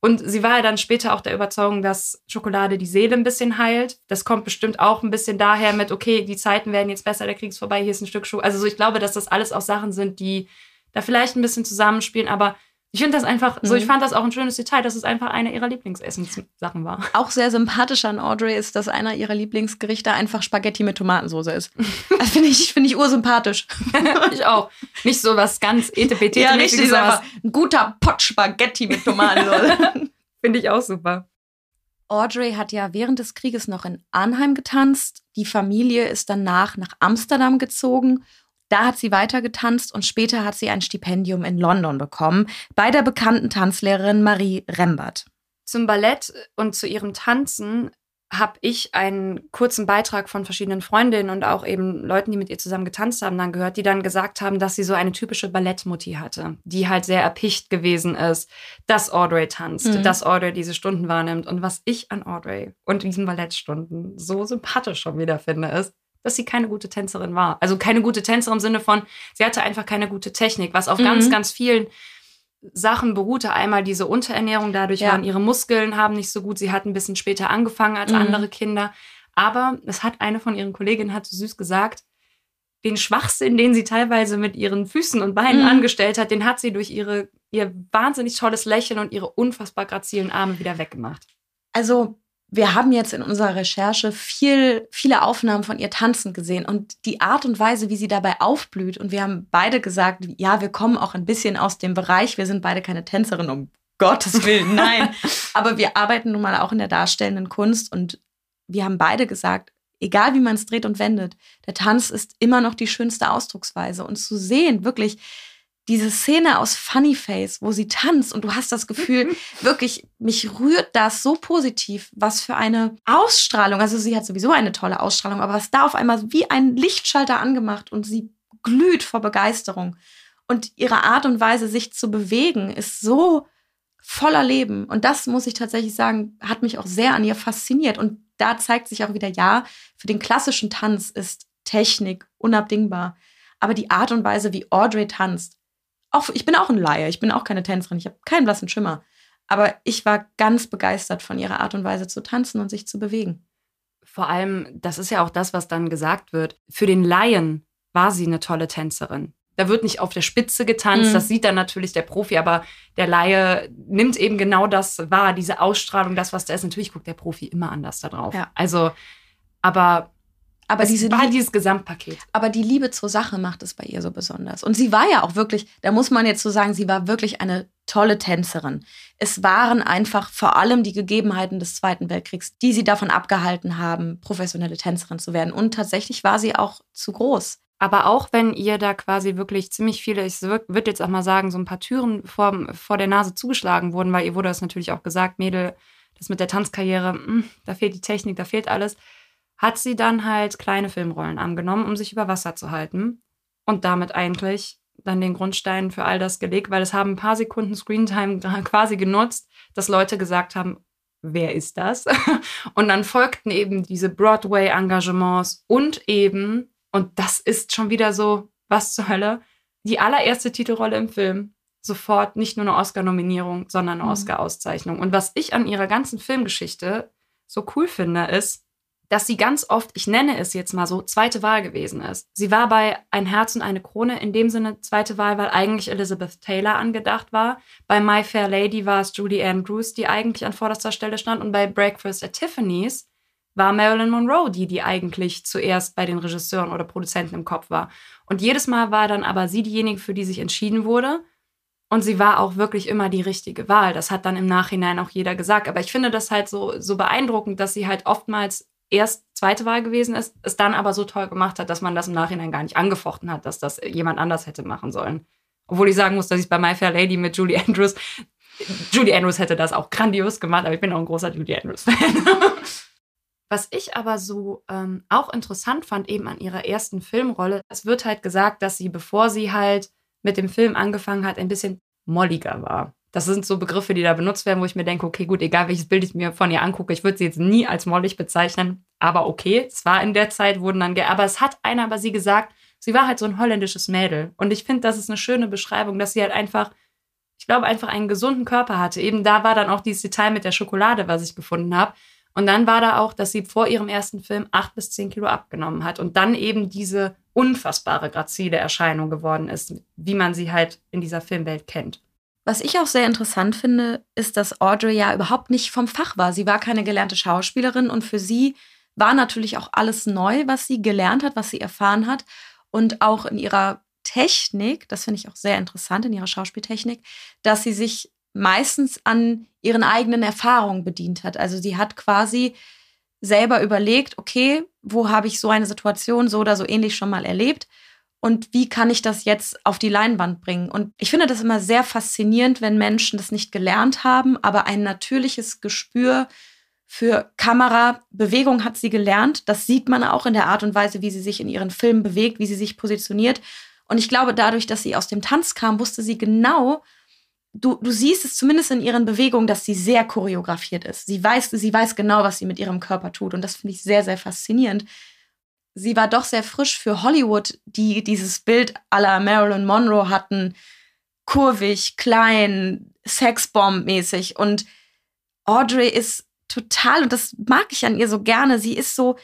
Und sie war ja dann später auch der Überzeugung, dass Schokolade die Seele ein bisschen heilt. Das kommt bestimmt auch ein bisschen daher mit, okay, die Zeiten werden jetzt besser, der Krieg ist vorbei, hier ist ein Stück Schokolade. Also so, ich glaube, dass das alles auch Sachen sind, die da vielleicht ein bisschen zusammenspielen, aber ich finde das einfach, mhm. so ich mhm. fand das auch ein schönes Detail, dass es einfach eine ihrer Lieblingsessenssachen war. Auch sehr sympathisch an Audrey ist, dass einer ihrer Lieblingsgerichte einfach Spaghetti mit Tomatensauce ist. Das finde ich, finde ich ursympathisch. ich auch. Nicht so was ganz etepetete. Ja, richtig, so einfach ein guter Pott Spaghetti mit Tomatensauce. finde ich auch super. Audrey hat ja während des Krieges noch in Arnheim getanzt. Die Familie ist danach nach Amsterdam gezogen da hat sie weiter getanzt und später hat sie ein Stipendium in London bekommen bei der bekannten Tanzlehrerin Marie Rembert. Zum Ballett und zu ihrem Tanzen habe ich einen kurzen Beitrag von verschiedenen Freundinnen und auch eben Leuten, die mit ihr zusammen getanzt haben, dann gehört, die dann gesagt haben, dass sie so eine typische Ballettmutti hatte, die halt sehr erpicht gewesen ist, dass Audrey tanzt, mhm. dass Audrey diese Stunden wahrnimmt. Und was ich an Audrey und diesen Ballettstunden so sympathisch schon wieder finde, ist, dass sie keine gute Tänzerin war. Also keine gute Tänzerin im Sinne von, sie hatte einfach keine gute Technik, was auf mhm. ganz, ganz vielen Sachen beruhte. Einmal diese Unterernährung, dadurch ja. waren ihre Muskeln haben nicht so gut. Sie hat ein bisschen später angefangen als mhm. andere Kinder. Aber es hat eine von ihren Kolleginnen hat so süß gesagt, den Schwachsinn, den sie teilweise mit ihren Füßen und Beinen mhm. angestellt hat, den hat sie durch ihre, ihr wahnsinnig tolles Lächeln und ihre unfassbar grazilen Arme wieder weggemacht. Also wir haben jetzt in unserer Recherche viel, viele Aufnahmen von ihr tanzen gesehen und die Art und Weise, wie sie dabei aufblüht. Und wir haben beide gesagt, ja, wir kommen auch ein bisschen aus dem Bereich. Wir sind beide keine Tänzerin, um Gottes Willen, nein. Aber wir arbeiten nun mal auch in der darstellenden Kunst und wir haben beide gesagt, egal wie man es dreht und wendet, der Tanz ist immer noch die schönste Ausdrucksweise. Und zu sehen, wirklich, diese Szene aus Funny Face, wo sie tanzt und du hast das Gefühl, wirklich, mich rührt das so positiv, was für eine Ausstrahlung. Also sie hat sowieso eine tolle Ausstrahlung, aber was da auf einmal wie ein Lichtschalter angemacht und sie glüht vor Begeisterung. Und ihre Art und Weise, sich zu bewegen, ist so voller Leben. Und das muss ich tatsächlich sagen, hat mich auch sehr an ihr fasziniert. Und da zeigt sich auch wieder, ja, für den klassischen Tanz ist Technik unabdingbar. Aber die Art und Weise, wie Audrey tanzt, auch, ich bin auch ein Laie, ich bin auch keine Tänzerin, ich habe keinen blassen Schimmer. Aber ich war ganz begeistert von ihrer Art und Weise zu tanzen und sich zu bewegen. Vor allem, das ist ja auch das, was dann gesagt wird. Für den Laien war sie eine tolle Tänzerin. Da wird nicht auf der Spitze getanzt, mhm. das sieht dann natürlich der Profi, aber der Laie nimmt eben genau das wahr, diese Ausstrahlung, das, was da ist. Natürlich guckt der Profi immer anders da drauf. Ja. Also, aber Aber es diese war dieses Gesamtpaket. Aber die Liebe zur Sache macht es bei ihr so besonders. Und sie war ja auch wirklich, da muss man jetzt so sagen, sie war wirklich eine tolle Tänzerin. Es waren einfach vor allem die Gegebenheiten des Zweiten Weltkriegs, die sie davon abgehalten haben, professionelle Tänzerin zu werden. Und tatsächlich war sie auch zu groß. Aber auch wenn ihr da quasi wirklich ziemlich viele, ich würde jetzt auch mal sagen, so ein paar Türen vor, vor der Nase zugeschlagen wurden, weil ihr wurde das natürlich auch gesagt, Mädel, das mit der Tanzkarriere, mh, da fehlt die Technik, da fehlt alles, hat sie dann halt kleine Filmrollen angenommen, um sich über Wasser zu halten und damit eigentlich dann den Grundstein für all das gelegt, weil es haben ein paar Sekunden Screentime quasi genutzt, dass Leute gesagt haben, wer ist das? Und dann folgten eben diese Broadway-Engagements und eben, und das ist schon wieder so, was zur Hölle, die allererste Titelrolle im Film. Sofort nicht nur eine Oscar-Nominierung, sondern eine Mhm. Oscar-Auszeichnung. Und was ich an ihrer ganzen Filmgeschichte so cool finde, ist, dass sie ganz oft, ich nenne es jetzt mal so, zweite Wahl gewesen ist. Sie war bei Ein Herz und eine Krone in dem Sinne zweite Wahl, weil eigentlich Elizabeth Taylor angedacht war. Bei My Fair Lady war es Julie Andrews, die eigentlich an vorderster Stelle stand. Und bei Breakfast at Tiffany's war Marilyn Monroe die, die eigentlich zuerst bei den Regisseuren oder Produzenten im Kopf war. Und jedes Mal war dann aber sie diejenige, für die sich entschieden wurde. Und sie war auch wirklich immer die richtige Wahl. Das hat dann im Nachhinein auch jeder gesagt. Aber ich finde das halt so, so beeindruckend, dass sie halt oftmals erst zweite Wahl gewesen ist, es dann aber so toll gemacht hat, dass man das im Nachhinein gar nicht angefochten hat, dass das jemand anders hätte machen sollen. Obwohl ich sagen muss, dass ich bei My Fair Lady mit Julie Andrews, Julie Andrews hätte das auch grandios gemacht, aber ich bin auch ein großer Julie Andrews-Fan. Was ich aber so ähm, auch interessant fand, eben an ihrer ersten Filmrolle, es wird halt gesagt, dass sie, bevor sie halt mit dem Film angefangen hat, ein bisschen molliger war. Das sind so Begriffe, die da benutzt werden, wo ich mir denke, okay, gut, egal welches Bild ich mir von ihr angucke, ich würde sie jetzt nie als mollig bezeichnen, aber okay, es war in der Zeit, wurden dann, aber es hat einer über sie gesagt, sie war halt so ein holländisches Mädel. Und ich finde, das ist eine schöne Beschreibung, dass sie halt einfach, ich glaube, einfach einen gesunden Körper hatte. Eben da war dann auch dieses Detail mit der Schokolade, was ich gefunden habe. Und dann war da auch, dass sie vor ihrem ersten Film acht bis zehn Kilo abgenommen hat und dann eben diese unfassbare grazile Erscheinung geworden ist, wie man sie halt in dieser Filmwelt kennt. Was ich auch sehr interessant finde, ist, dass Audrey ja überhaupt nicht vom Fach war. Sie war keine gelernte Schauspielerin und für sie war natürlich auch alles neu, was sie gelernt hat, was sie erfahren hat. Und auch in ihrer Technik, das finde ich auch sehr interessant, in ihrer Schauspieltechnik, dass sie sich meistens an ihren eigenen Erfahrungen bedient hat. Also sie hat quasi selber überlegt, okay, wo habe ich so eine Situation so oder so ähnlich schon mal erlebt und wie kann ich das jetzt auf die Leinwand bringen? Und ich finde das immer sehr faszinierend, wenn Menschen das nicht gelernt haben, aber ein natürliches Gespür für Kamerabewegung hat sie gelernt. Das sieht man auch in der Art und Weise, wie sie sich in ihren Filmen bewegt, wie sie sich positioniert. Und ich glaube, dadurch, dass sie aus dem Tanz kam, wusste sie genau, du, du siehst es zumindest in ihren Bewegungen, dass sie sehr choreografiert ist. Sie weiß, sie weiß genau, was sie mit ihrem Körper tut. Und das finde ich sehr, sehr faszinierend. Sie war doch sehr frisch für Hollywood, die dieses Bild la Marilyn Monroe hatten. Kurvig, klein, Sexbomb-mäßig. Und Audrey ist total, und das mag ich an ihr so gerne, sie ist so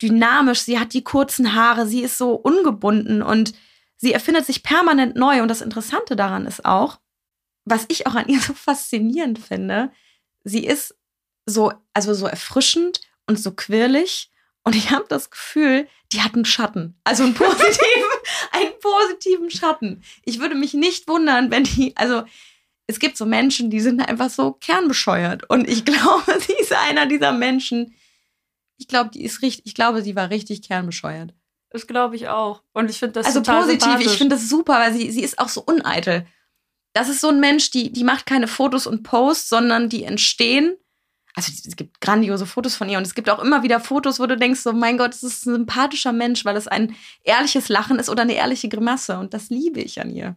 dynamisch, sie hat die kurzen Haare, sie ist so ungebunden und sie erfindet sich permanent neu. Und das Interessante daran ist auch, was ich auch an ihr so faszinierend finde, sie ist so, also so erfrischend und so quirlig. Und ich habe das Gefühl, die hat einen Schatten. Also einen positiven, einen positiven Schatten. Ich würde mich nicht wundern, wenn die, also es gibt so Menschen, die sind einfach so kernbescheuert. Und ich glaube, sie ist einer dieser Menschen. Ich glaube, die ist richtig, ich glaube, sie war richtig kernbescheuert. Das glaube ich auch. Und ich finde das also total positiv. Ich finde das super, weil sie, sie ist auch so uneitel. Das ist so ein Mensch, die, die macht keine Fotos und Posts, sondern die entstehen. Also es gibt grandiose Fotos von ihr und es gibt auch immer wieder Fotos, wo du denkst, so mein Gott, das ist ein sympathischer Mensch, weil es ein ehrliches Lachen ist oder eine ehrliche Grimasse und das liebe ich an ihr.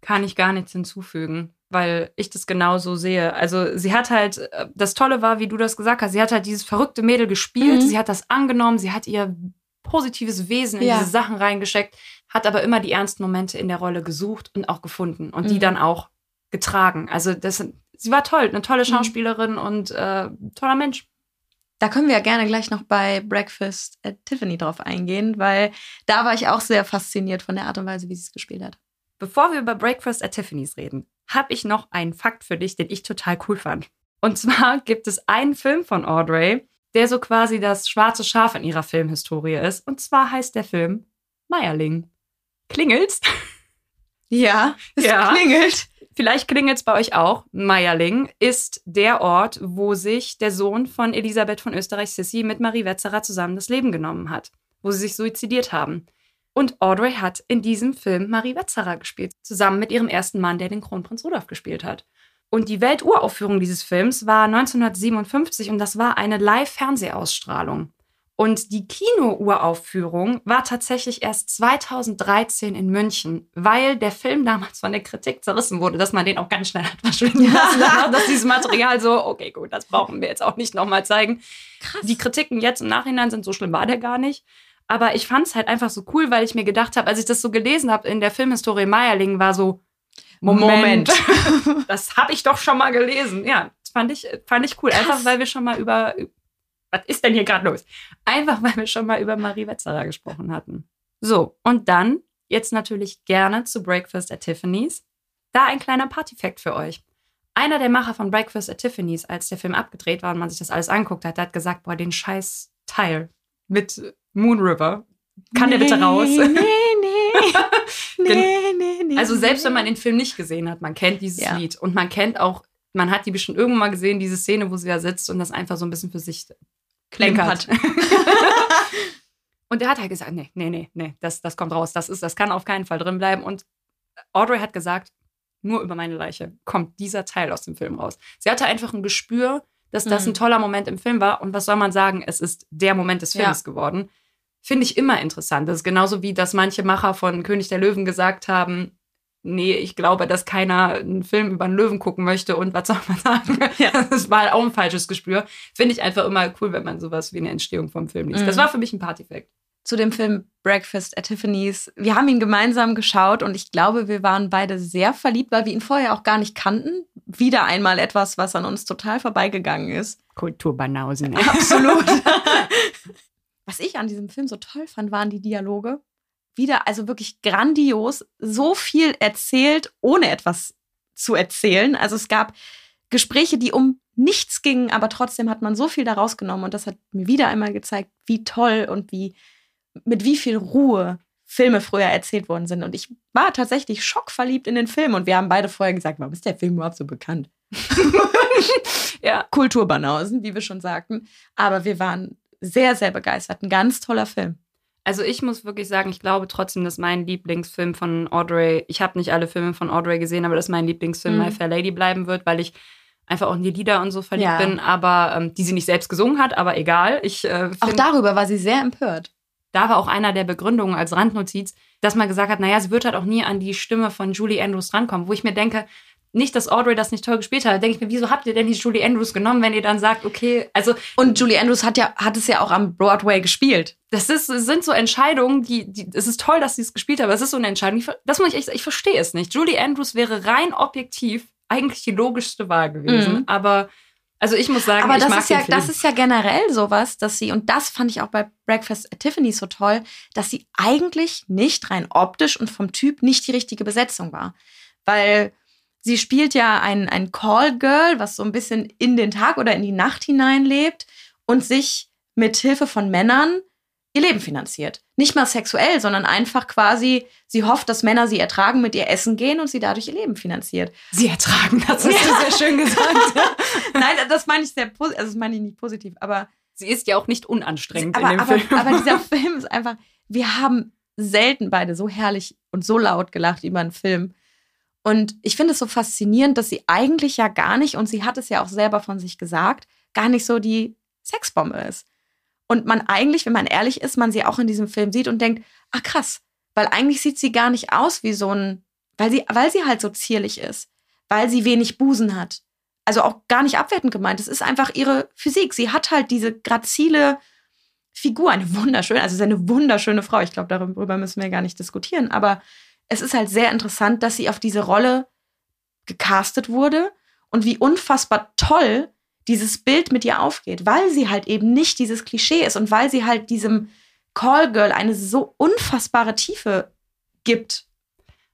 kann ich gar nichts hinzufügen, weil ich das genauso sehe. Also sie hat halt, das Tolle war, wie du das gesagt hast, sie hat halt dieses verrückte Mädel gespielt, Mhm. sie hat das angenommen, sie hat ihr positives Wesen in Ja. diese Sachen reingesteckt, hat aber immer die ernsten Momente in der Rolle gesucht und auch gefunden und die Mhm. dann auch getragen. Also das, sie war toll, eine tolle Mhm. Schauspielerin und äh, toller Mensch. Da können wir ja gerne gleich noch bei Breakfast at Tiffany drauf eingehen, weil da war ich auch sehr fasziniert von der Art und Weise, wie sie es gespielt hat. Bevor wir über Breakfast at Tiffany's reden, habe ich noch einen Fakt für dich, den ich total cool fand. Und zwar gibt es einen Film von Audrey, der so quasi das schwarze Schaf in ihrer Filmhistorie ist. Und zwar heißt der Film Meierling. Klingelt's? Ja, es Ja. klingelt. Vielleicht klingelt's bei euch auch. Meierling ist der Ort, wo sich der Sohn von Elisabeth von Österreich-Sissi mit Marie Wetzerer zusammen das Leben genommen hat, wo sie sich suizidiert haben. Und Audrey hat in diesem Film Marie Wetzerer gespielt, zusammen mit ihrem ersten Mann, der den Kronprinz Rudolf gespielt hat. Und die Welturaufführung dieses Films war 1957 und das war eine Live-Fernsehausstrahlung. Und die Kino-Uraufführung war tatsächlich erst 2013 in München, weil der Film damals von der Kritik zerrissen wurde, dass man den auch ganz schnell hat verschwinden lassen. hat, dass dieses Material so, okay, gut, das brauchen wir jetzt auch nicht nochmal zeigen. Krass. Die Kritiken jetzt im Nachhinein sind so schlimm, war der gar nicht. Aber ich fand es halt einfach so cool, weil ich mir gedacht habe, als ich das so gelesen habe in der Filmhistorie Meierling, war so, Moment, das habe ich doch schon mal gelesen. Ja, das fand ich, fand ich cool. Einfach Krass. weil wir schon mal über, was ist denn hier gerade los? Einfach weil wir schon mal über Marie Wetzerer gesprochen hatten. So, und dann jetzt natürlich gerne zu Breakfast at Tiffany's. Da ein kleiner Partyfact für euch. Einer der Macher von Breakfast at Tiffany's, als der Film abgedreht war und man sich das alles anguckt hat, der hat gesagt, boah, den scheiß Teil mit Moon River, kann der bitte raus? Nee, nee. nee, nee, nee. Also selbst wenn man den Film nicht gesehen hat, man kennt dieses Ja. Lied und man kennt auch, man hat die bestimmt irgendwann mal gesehen, diese Szene, wo sie da sitzt und das einfach so ein bisschen für sich Klimpert. und er hat halt gesagt, nee, nee, nee, nee, das, das kommt raus, das ist, das kann auf keinen Fall drin bleiben. Und Audrey hat gesagt, nur über meine Leiche kommt dieser Teil aus dem Film raus. Sie hatte einfach ein Gespür, dass das Mhm. ein toller Moment im Film war und was soll man sagen, es ist der Moment des Ja. Films geworden. Finde ich immer interessant. Das ist genauso wie, dass manche Macher von König der Löwen gesagt haben, nee, ich glaube, dass keiner einen Film über einen Löwen gucken möchte und was soll man sagen? Ja. Das war auch ein falsches Gespür. Finde ich einfach immer cool, wenn man sowas wie eine Entstehung vom Film liest. Mhm. Das war für mich ein Partyfact. zu dem Film Breakfast at Tiffany's. Wir haben ihn gemeinsam geschaut und ich glaube, wir waren beide sehr verliebt, weil wir ihn vorher auch gar nicht kannten. Wieder einmal etwas, was an uns total vorbeigegangen ist. Kulturbanausen. Absolut. was ich an diesem Film so toll fand, waren die Dialoge. Wieder, also wirklich grandios, so viel erzählt, ohne etwas zu erzählen. Also es gab Gespräche, die um nichts gingen, aber trotzdem hat man so viel daraus genommen und das hat mir wieder einmal gezeigt, wie toll und wie mit wie viel Ruhe Filme früher erzählt worden sind. Und ich war tatsächlich schockverliebt in den Film und wir haben beide vorher gesagt, warum ist der Film überhaupt so bekannt? ja. Kulturbanausen, wie wir schon sagten. Aber wir waren sehr, sehr begeistert. Ein ganz toller Film. Also ich muss wirklich sagen, ich glaube trotzdem, dass mein Lieblingsfilm von Audrey, ich habe nicht alle Filme von Audrey gesehen, aber dass mein Lieblingsfilm Mhm. My Fair Lady bleiben wird, weil ich einfach auch in die Lieder und so verliebt Ja. bin, aber ähm, die sie nicht selbst gesungen hat, aber egal. Ich äh, Auch find, darüber war sie sehr empört. da war auch einer der Begründungen als Randnotiz, dass man gesagt hat, naja, sie wird halt auch nie an die Stimme von Julie Andrews rankommen, wo ich mir denke, nicht, dass Audrey das nicht toll gespielt hat, denke ich mir, wieso habt ihr denn nicht Julie Andrews genommen, wenn ihr dann sagt, okay, also Und Julie Andrews hat ja hat es ja auch am Broadway gespielt. das ist, sind so Entscheidungen, die, die, es ist toll, dass sie es gespielt hat, aber es ist so eine Entscheidung, ich, das muss ich echt, ich verstehe es nicht. Julie Andrews wäre rein objektiv eigentlich die logischste Wahl gewesen, Mhm. aber, also ich muss sagen, Aber ich das mag ist ja Film. das ist ja generell sowas, dass sie und das fand ich auch bei Breakfast at Tiffany's so toll, dass sie eigentlich nicht rein optisch und vom Typ nicht die richtige Besetzung war, weil sie spielt ja ein ein Call Girl, was so ein bisschen in den Tag oder in die Nacht hineinlebt und sich mit Hilfe von Männern ihr Leben finanziert. Nicht mal sexuell, sondern einfach quasi, sie hofft, dass Männer sie ertragen, mit ihr essen gehen und sie dadurch ihr Leben finanziert. sie ertragen, das hast du sehr schön gesagt. Nein, das meine ich sehr positiv, also das meine ich nicht positiv, aber sie ist ja auch nicht unanstrengend aber, in dem aber, Film. aber dieser Film ist einfach, wir haben selten beide so herrlich und so laut gelacht über einen Film. Und ich finde es so faszinierend, dass sie eigentlich ja gar nicht, und sie hat es ja auch selber von sich gesagt, gar nicht so die Sexbombe ist. Und man eigentlich, wenn man ehrlich ist, man sie auch in diesem Film sieht und denkt, ach krass, weil eigentlich sieht sie gar nicht aus wie so ein, weil sie, weil sie halt so zierlich ist, weil sie wenig Busen hat. Also auch gar nicht abwertend gemeint. Es ist einfach ihre Physik. Sie hat halt diese grazile Figur, eine wunderschöne, also sie ist eine wunderschöne Frau. Ich glaube, darüber müssen wir gar nicht diskutieren. Aber es ist halt sehr interessant, dass sie auf diese Rolle gecastet wurde und wie unfassbar toll dieses Bild mit ihr aufgeht, weil sie halt eben nicht dieses Klischee ist und weil sie halt diesem Call Girl eine so unfassbare Tiefe gibt.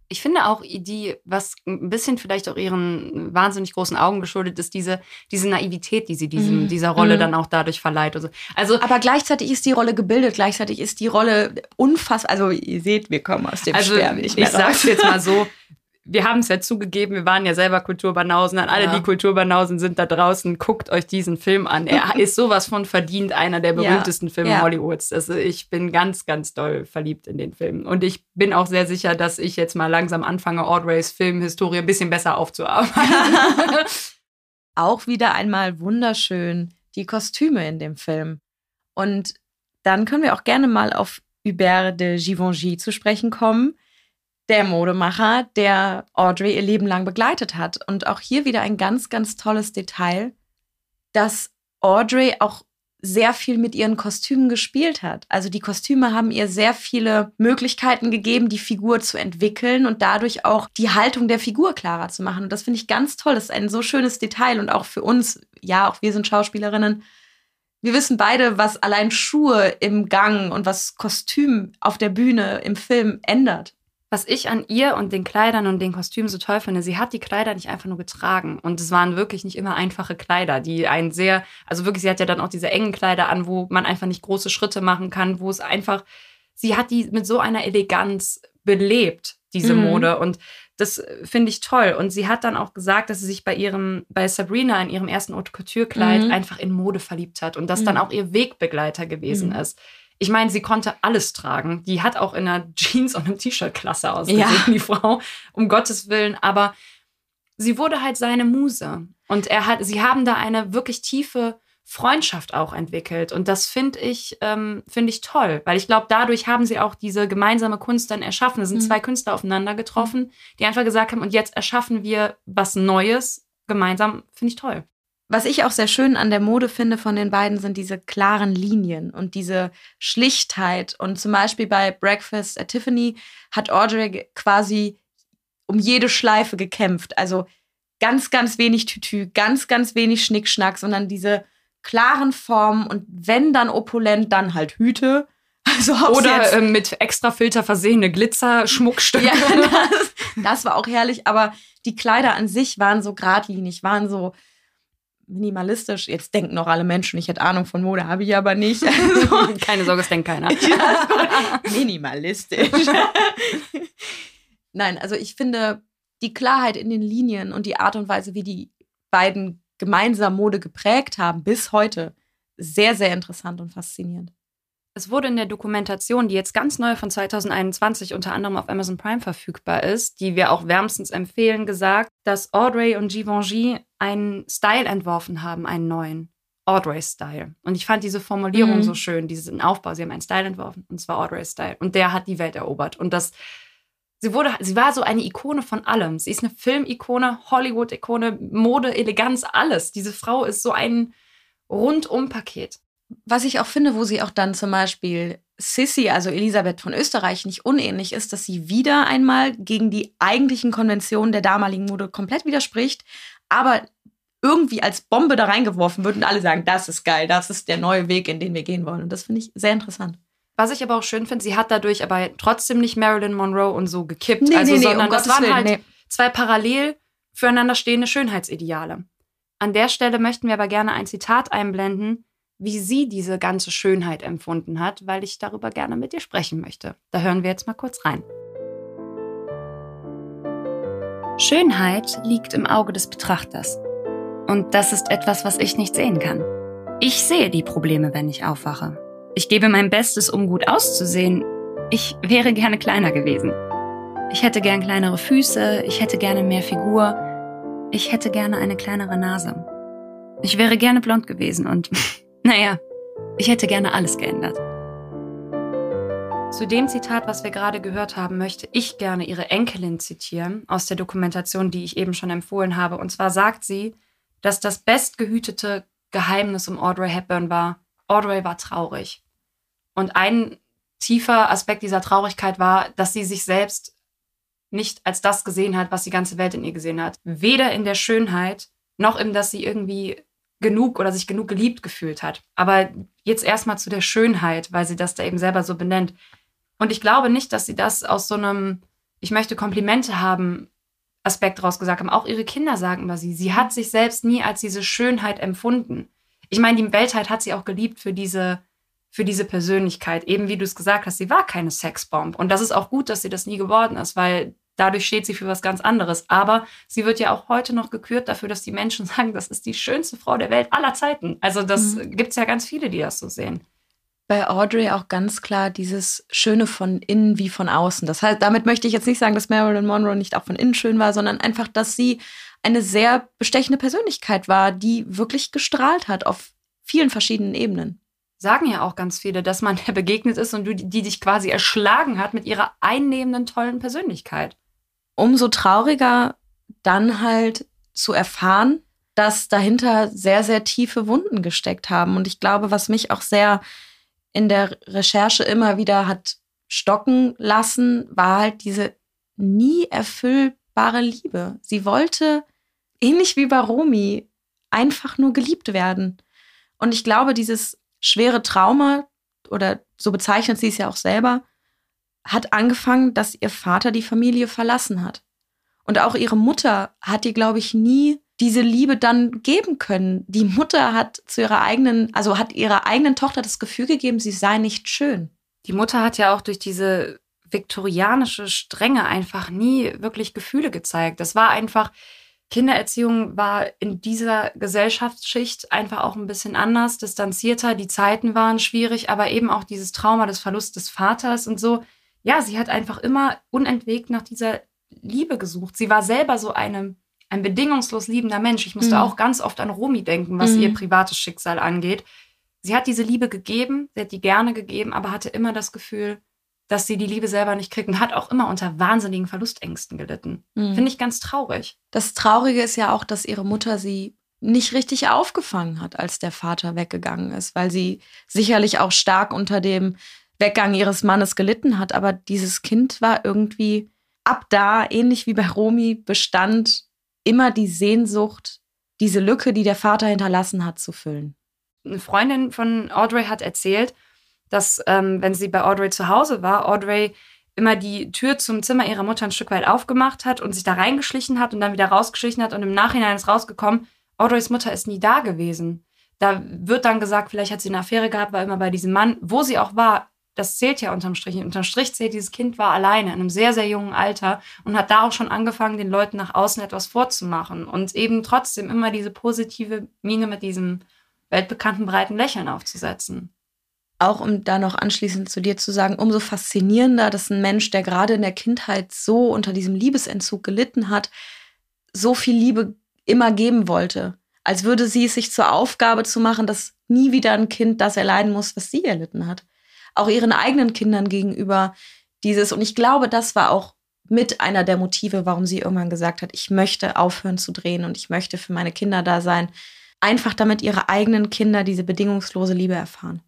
Ich finde auch, die, was ein bisschen vielleicht auch ihren wahnsinnig großen Augen geschuldet ist, diese, diese Naivität, die sie diesem, mhm. dieser Rolle mhm. dann auch dadurch verleiht. Also, also, Aber gleichzeitig ist die Rolle gebildet, gleichzeitig ist die Rolle unfassbar. Also, ihr seht, wir kommen aus dem also, Sterben mehr Ich sag's jetzt mal so, wir haben es ja zugegeben, wir waren ja selber Kulturbanausen. An alle, ja. die Kulturbanausen sind da draußen, guckt euch diesen Film an. Er ist sowas von verdient, einer der berühmtesten ja. Filme ja. Hollywoods. Also ich bin ganz, ganz doll verliebt in den Film. Und ich bin auch sehr sicher, dass ich jetzt mal langsam anfange, Audreys Filmhistorie ein bisschen besser aufzuarbeiten. auch wieder einmal wunderschön die Kostüme in dem Film. Und dann können wir auch gerne mal auf Hubert de Givenchy zu sprechen kommen der Modemacher, der Audrey ihr Leben lang begleitet hat. Und auch hier wieder ein ganz, ganz tolles Detail, dass Audrey auch sehr viel mit ihren Kostümen gespielt hat. Also die Kostüme haben ihr sehr viele Möglichkeiten gegeben, die Figur zu entwickeln und dadurch auch die Haltung der Figur klarer zu machen. Und das finde ich ganz toll. Das ist ein so schönes Detail und auch für uns, ja, auch wir sind Schauspielerinnen. Wir wissen beide, was allein Schuhe im Gang und was Kostüm auf der Bühne im Film ändert was ich an ihr und den Kleidern und den Kostümen so toll finde, sie hat die Kleider nicht einfach nur getragen. Und es waren wirklich nicht immer einfache Kleider, die einen sehr, also wirklich, sie hat ja dann auch diese engen Kleider an, wo man einfach nicht große Schritte machen kann, wo es einfach, sie hat die mit so einer Eleganz belebt, diese mhm. Mode. Und das finde ich toll. Und sie hat dann auch gesagt, dass sie sich bei ihrem, bei Sabrina in ihrem ersten Haute Couture-Kleid mhm. einfach in Mode verliebt hat und das mhm. dann auch ihr Wegbegleiter gewesen mhm. ist. Ich meine, sie konnte alles tragen. Die hat auch in einer Jeans und einem T-Shirt klasse ausgesehen, ja. die Frau, um Gottes Willen. Aber sie wurde halt seine Muse. Und er hat, sie haben da eine wirklich tiefe Freundschaft auch entwickelt. Und das finde ich, ähm, finde ich toll, weil ich glaube, dadurch haben sie auch diese gemeinsame Kunst dann erschaffen. Es sind mhm. zwei Künstler aufeinander getroffen, die einfach gesagt haben, und jetzt erschaffen wir was Neues gemeinsam. Finde ich toll. Was ich auch sehr schön an der Mode finde von den beiden, sind diese klaren Linien und diese Schlichtheit. Und zum Beispiel bei Breakfast at Tiffany hat Audrey quasi um jede Schleife gekämpft. Also ganz, ganz wenig Tütü, ganz, ganz wenig Schnickschnack, sondern diese klaren Formen und wenn dann opulent, dann halt Hüte. Also Oder äh, mit extra Filter versehene Glitzer-Schmuckstücke. ja, das, das war auch herrlich, aber die Kleider an sich waren so geradlinig, waren so minimalistisch. Jetzt denken noch alle Menschen, ich hätte Ahnung von Mode, habe ich aber nicht. Also, Keine Sorge, es denkt keiner. ja, minimalistisch. Nein, also ich finde die Klarheit in den Linien und die Art und Weise, wie die beiden gemeinsam Mode geprägt haben, bis heute, sehr, sehr interessant und faszinierend. Es wurde in der Dokumentation, die jetzt ganz neu von 2021 unter anderem auf Amazon Prime verfügbar ist, die wir auch wärmstens empfehlen, gesagt, dass Audrey und Givenchy einen Style entworfen haben, einen neuen. Audrey-Style. Und ich fand diese Formulierung mhm. so schön, diesen Aufbau. Sie haben einen Style entworfen und zwar Audrey-Style. Und der hat die Welt erobert. Und das, sie wurde, sie war so eine Ikone von allem. Sie ist eine Filmikone, Hollywood-Ikone, Mode, Eleganz, alles. Diese Frau ist so ein Rundum-Paket was ich auch finde, wo sie auch dann zum Beispiel Sissy, also Elisabeth von Österreich, nicht unähnlich ist, dass sie wieder einmal gegen die eigentlichen Konventionen der damaligen Mode komplett widerspricht, aber irgendwie als Bombe da reingeworfen wird und alle sagen, das ist geil, das ist der neue Weg, in den wir gehen wollen. Und das finde ich sehr interessant. Was ich aber auch schön finde, sie hat dadurch aber trotzdem nicht Marilyn Monroe und so gekippt, nee, also, nee, nee, sondern um das waren Willen, halt nee. zwei parallel füreinander stehende Schönheitsideale. An der Stelle möchten wir aber gerne ein Zitat einblenden, wie sie diese ganze Schönheit empfunden hat, weil ich darüber gerne mit dir sprechen möchte. Da hören wir jetzt mal kurz rein. Schönheit liegt im Auge des Betrachters. Und das ist etwas, was ich nicht sehen kann. Ich sehe die Probleme, wenn ich aufwache. Ich gebe mein Bestes, um gut auszusehen. Ich wäre gerne kleiner gewesen. Ich hätte gern kleinere Füße, ich hätte gerne mehr Figur, ich hätte gerne eine kleinere Nase. Ich wäre gerne blond gewesen und Naja, ich hätte gerne alles geändert. Zu dem Zitat, was wir gerade gehört haben, möchte ich gerne ihre Enkelin zitieren aus der Dokumentation, die ich eben schon empfohlen habe. Und zwar sagt sie, dass das bestgehütete Geheimnis um Audrey Hepburn war, Audrey war traurig. Und ein tiefer Aspekt dieser Traurigkeit war, dass sie sich selbst nicht als das gesehen hat, was die ganze Welt in ihr gesehen hat. Weder in der Schönheit, noch in, dass sie irgendwie genug oder sich genug geliebt gefühlt hat. Aber jetzt erstmal zu der Schönheit, weil sie das da eben selber so benennt. Und ich glaube nicht, dass sie das aus so einem, ich möchte Komplimente haben, Aspekt rausgesagt haben. Auch ihre Kinder sagen über sie. Sie hat sich selbst nie als diese Schönheit empfunden. Ich meine, die Weltheit hat sie auch geliebt für diese, für diese Persönlichkeit. Eben wie du es gesagt hast, sie war keine Sexbomb. Und das ist auch gut, dass sie das nie geworden ist, weil dadurch steht sie für was ganz anderes. Aber sie wird ja auch heute noch gekürt dafür, dass die Menschen sagen, das ist die schönste Frau der Welt aller Zeiten. Also das mhm. gibt es ja ganz viele, die das so sehen. Bei Audrey auch ganz klar dieses Schöne von innen wie von außen. Das heißt, damit möchte ich jetzt nicht sagen, dass Marilyn Monroe nicht auch von innen schön war, sondern einfach, dass sie eine sehr bestechende Persönlichkeit war, die wirklich gestrahlt hat auf vielen verschiedenen Ebenen sagen ja auch ganz viele, dass man der begegnet ist und die, die dich quasi erschlagen hat mit ihrer einnehmenden, tollen Persönlichkeit. Umso trauriger dann halt zu erfahren, dass dahinter sehr, sehr tiefe Wunden gesteckt haben. Und ich glaube, was mich auch sehr in der Recherche immer wieder hat stocken lassen, war halt diese nie erfüllbare Liebe. Sie wollte, ähnlich wie bei Romy, einfach nur geliebt werden. Und ich glaube, dieses schwere Trauma, oder so bezeichnet sie es ja auch selber, hat angefangen, dass ihr Vater die Familie verlassen hat. Und auch ihre Mutter hat ihr, glaube ich, nie diese Liebe dann geben können. Die Mutter hat zu ihrer eigenen, also hat ihrer eigenen Tochter das Gefühl gegeben, sie sei nicht schön. Die Mutter hat ja auch durch diese viktorianische Strenge einfach nie wirklich Gefühle gezeigt. Das war einfach, Kindererziehung war in dieser Gesellschaftsschicht einfach auch ein bisschen anders, distanzierter. Die Zeiten waren schwierig, aber eben auch dieses Trauma des Verlusts des Vaters und so. Ja, sie hat einfach immer unentwegt nach dieser Liebe gesucht. Sie war selber so eine, ein bedingungslos liebender Mensch. Ich musste mhm. auch ganz oft an Romy denken, was mhm. ihr privates Schicksal angeht. Sie hat diese Liebe gegeben, sie hat die gerne gegeben, aber hatte immer das Gefühl, dass sie die Liebe selber nicht kriegt und hat auch immer unter wahnsinnigen Verlustängsten gelitten. Mhm. Finde ich ganz traurig. Das Traurige ist ja auch, dass ihre Mutter sie nicht richtig aufgefangen hat, als der Vater weggegangen ist, weil sie sicherlich auch stark unter dem Weggang ihres Mannes gelitten hat. Aber dieses Kind war irgendwie ab da, ähnlich wie bei Romy, bestand immer die Sehnsucht, diese Lücke, die der Vater hinterlassen hat, zu füllen. Eine Freundin von Audrey hat erzählt, dass, ähm, wenn sie bei Audrey zu Hause war, Audrey immer die Tür zum Zimmer ihrer Mutter ein Stück weit aufgemacht hat und sich da reingeschlichen hat und dann wieder rausgeschlichen hat und im Nachhinein ist rausgekommen, Audreys Mutter ist nie da gewesen. Da wird dann gesagt, vielleicht hat sie eine Affäre gehabt, war immer bei diesem Mann. Wo sie auch war, das zählt ja unterm Strich. Unterm Strich zählt, dieses Kind war alleine in einem sehr, sehr jungen Alter und hat da auch schon angefangen, den Leuten nach außen etwas vorzumachen und eben trotzdem immer diese positive Miene mit diesem weltbekannten breiten Lächeln aufzusetzen auch um da noch anschließend zu dir zu sagen, umso faszinierender, dass ein Mensch, der gerade in der Kindheit so unter diesem Liebesentzug gelitten hat, so viel Liebe immer geben wollte. Als würde sie es sich zur Aufgabe zu machen, dass nie wieder ein Kind das erleiden muss, was sie erlitten hat. Auch ihren eigenen Kindern gegenüber dieses, und ich glaube, das war auch mit einer der Motive, warum sie irgendwann gesagt hat, ich möchte aufhören zu drehen und ich möchte für meine Kinder da sein. Einfach damit ihre eigenen Kinder diese bedingungslose Liebe erfahren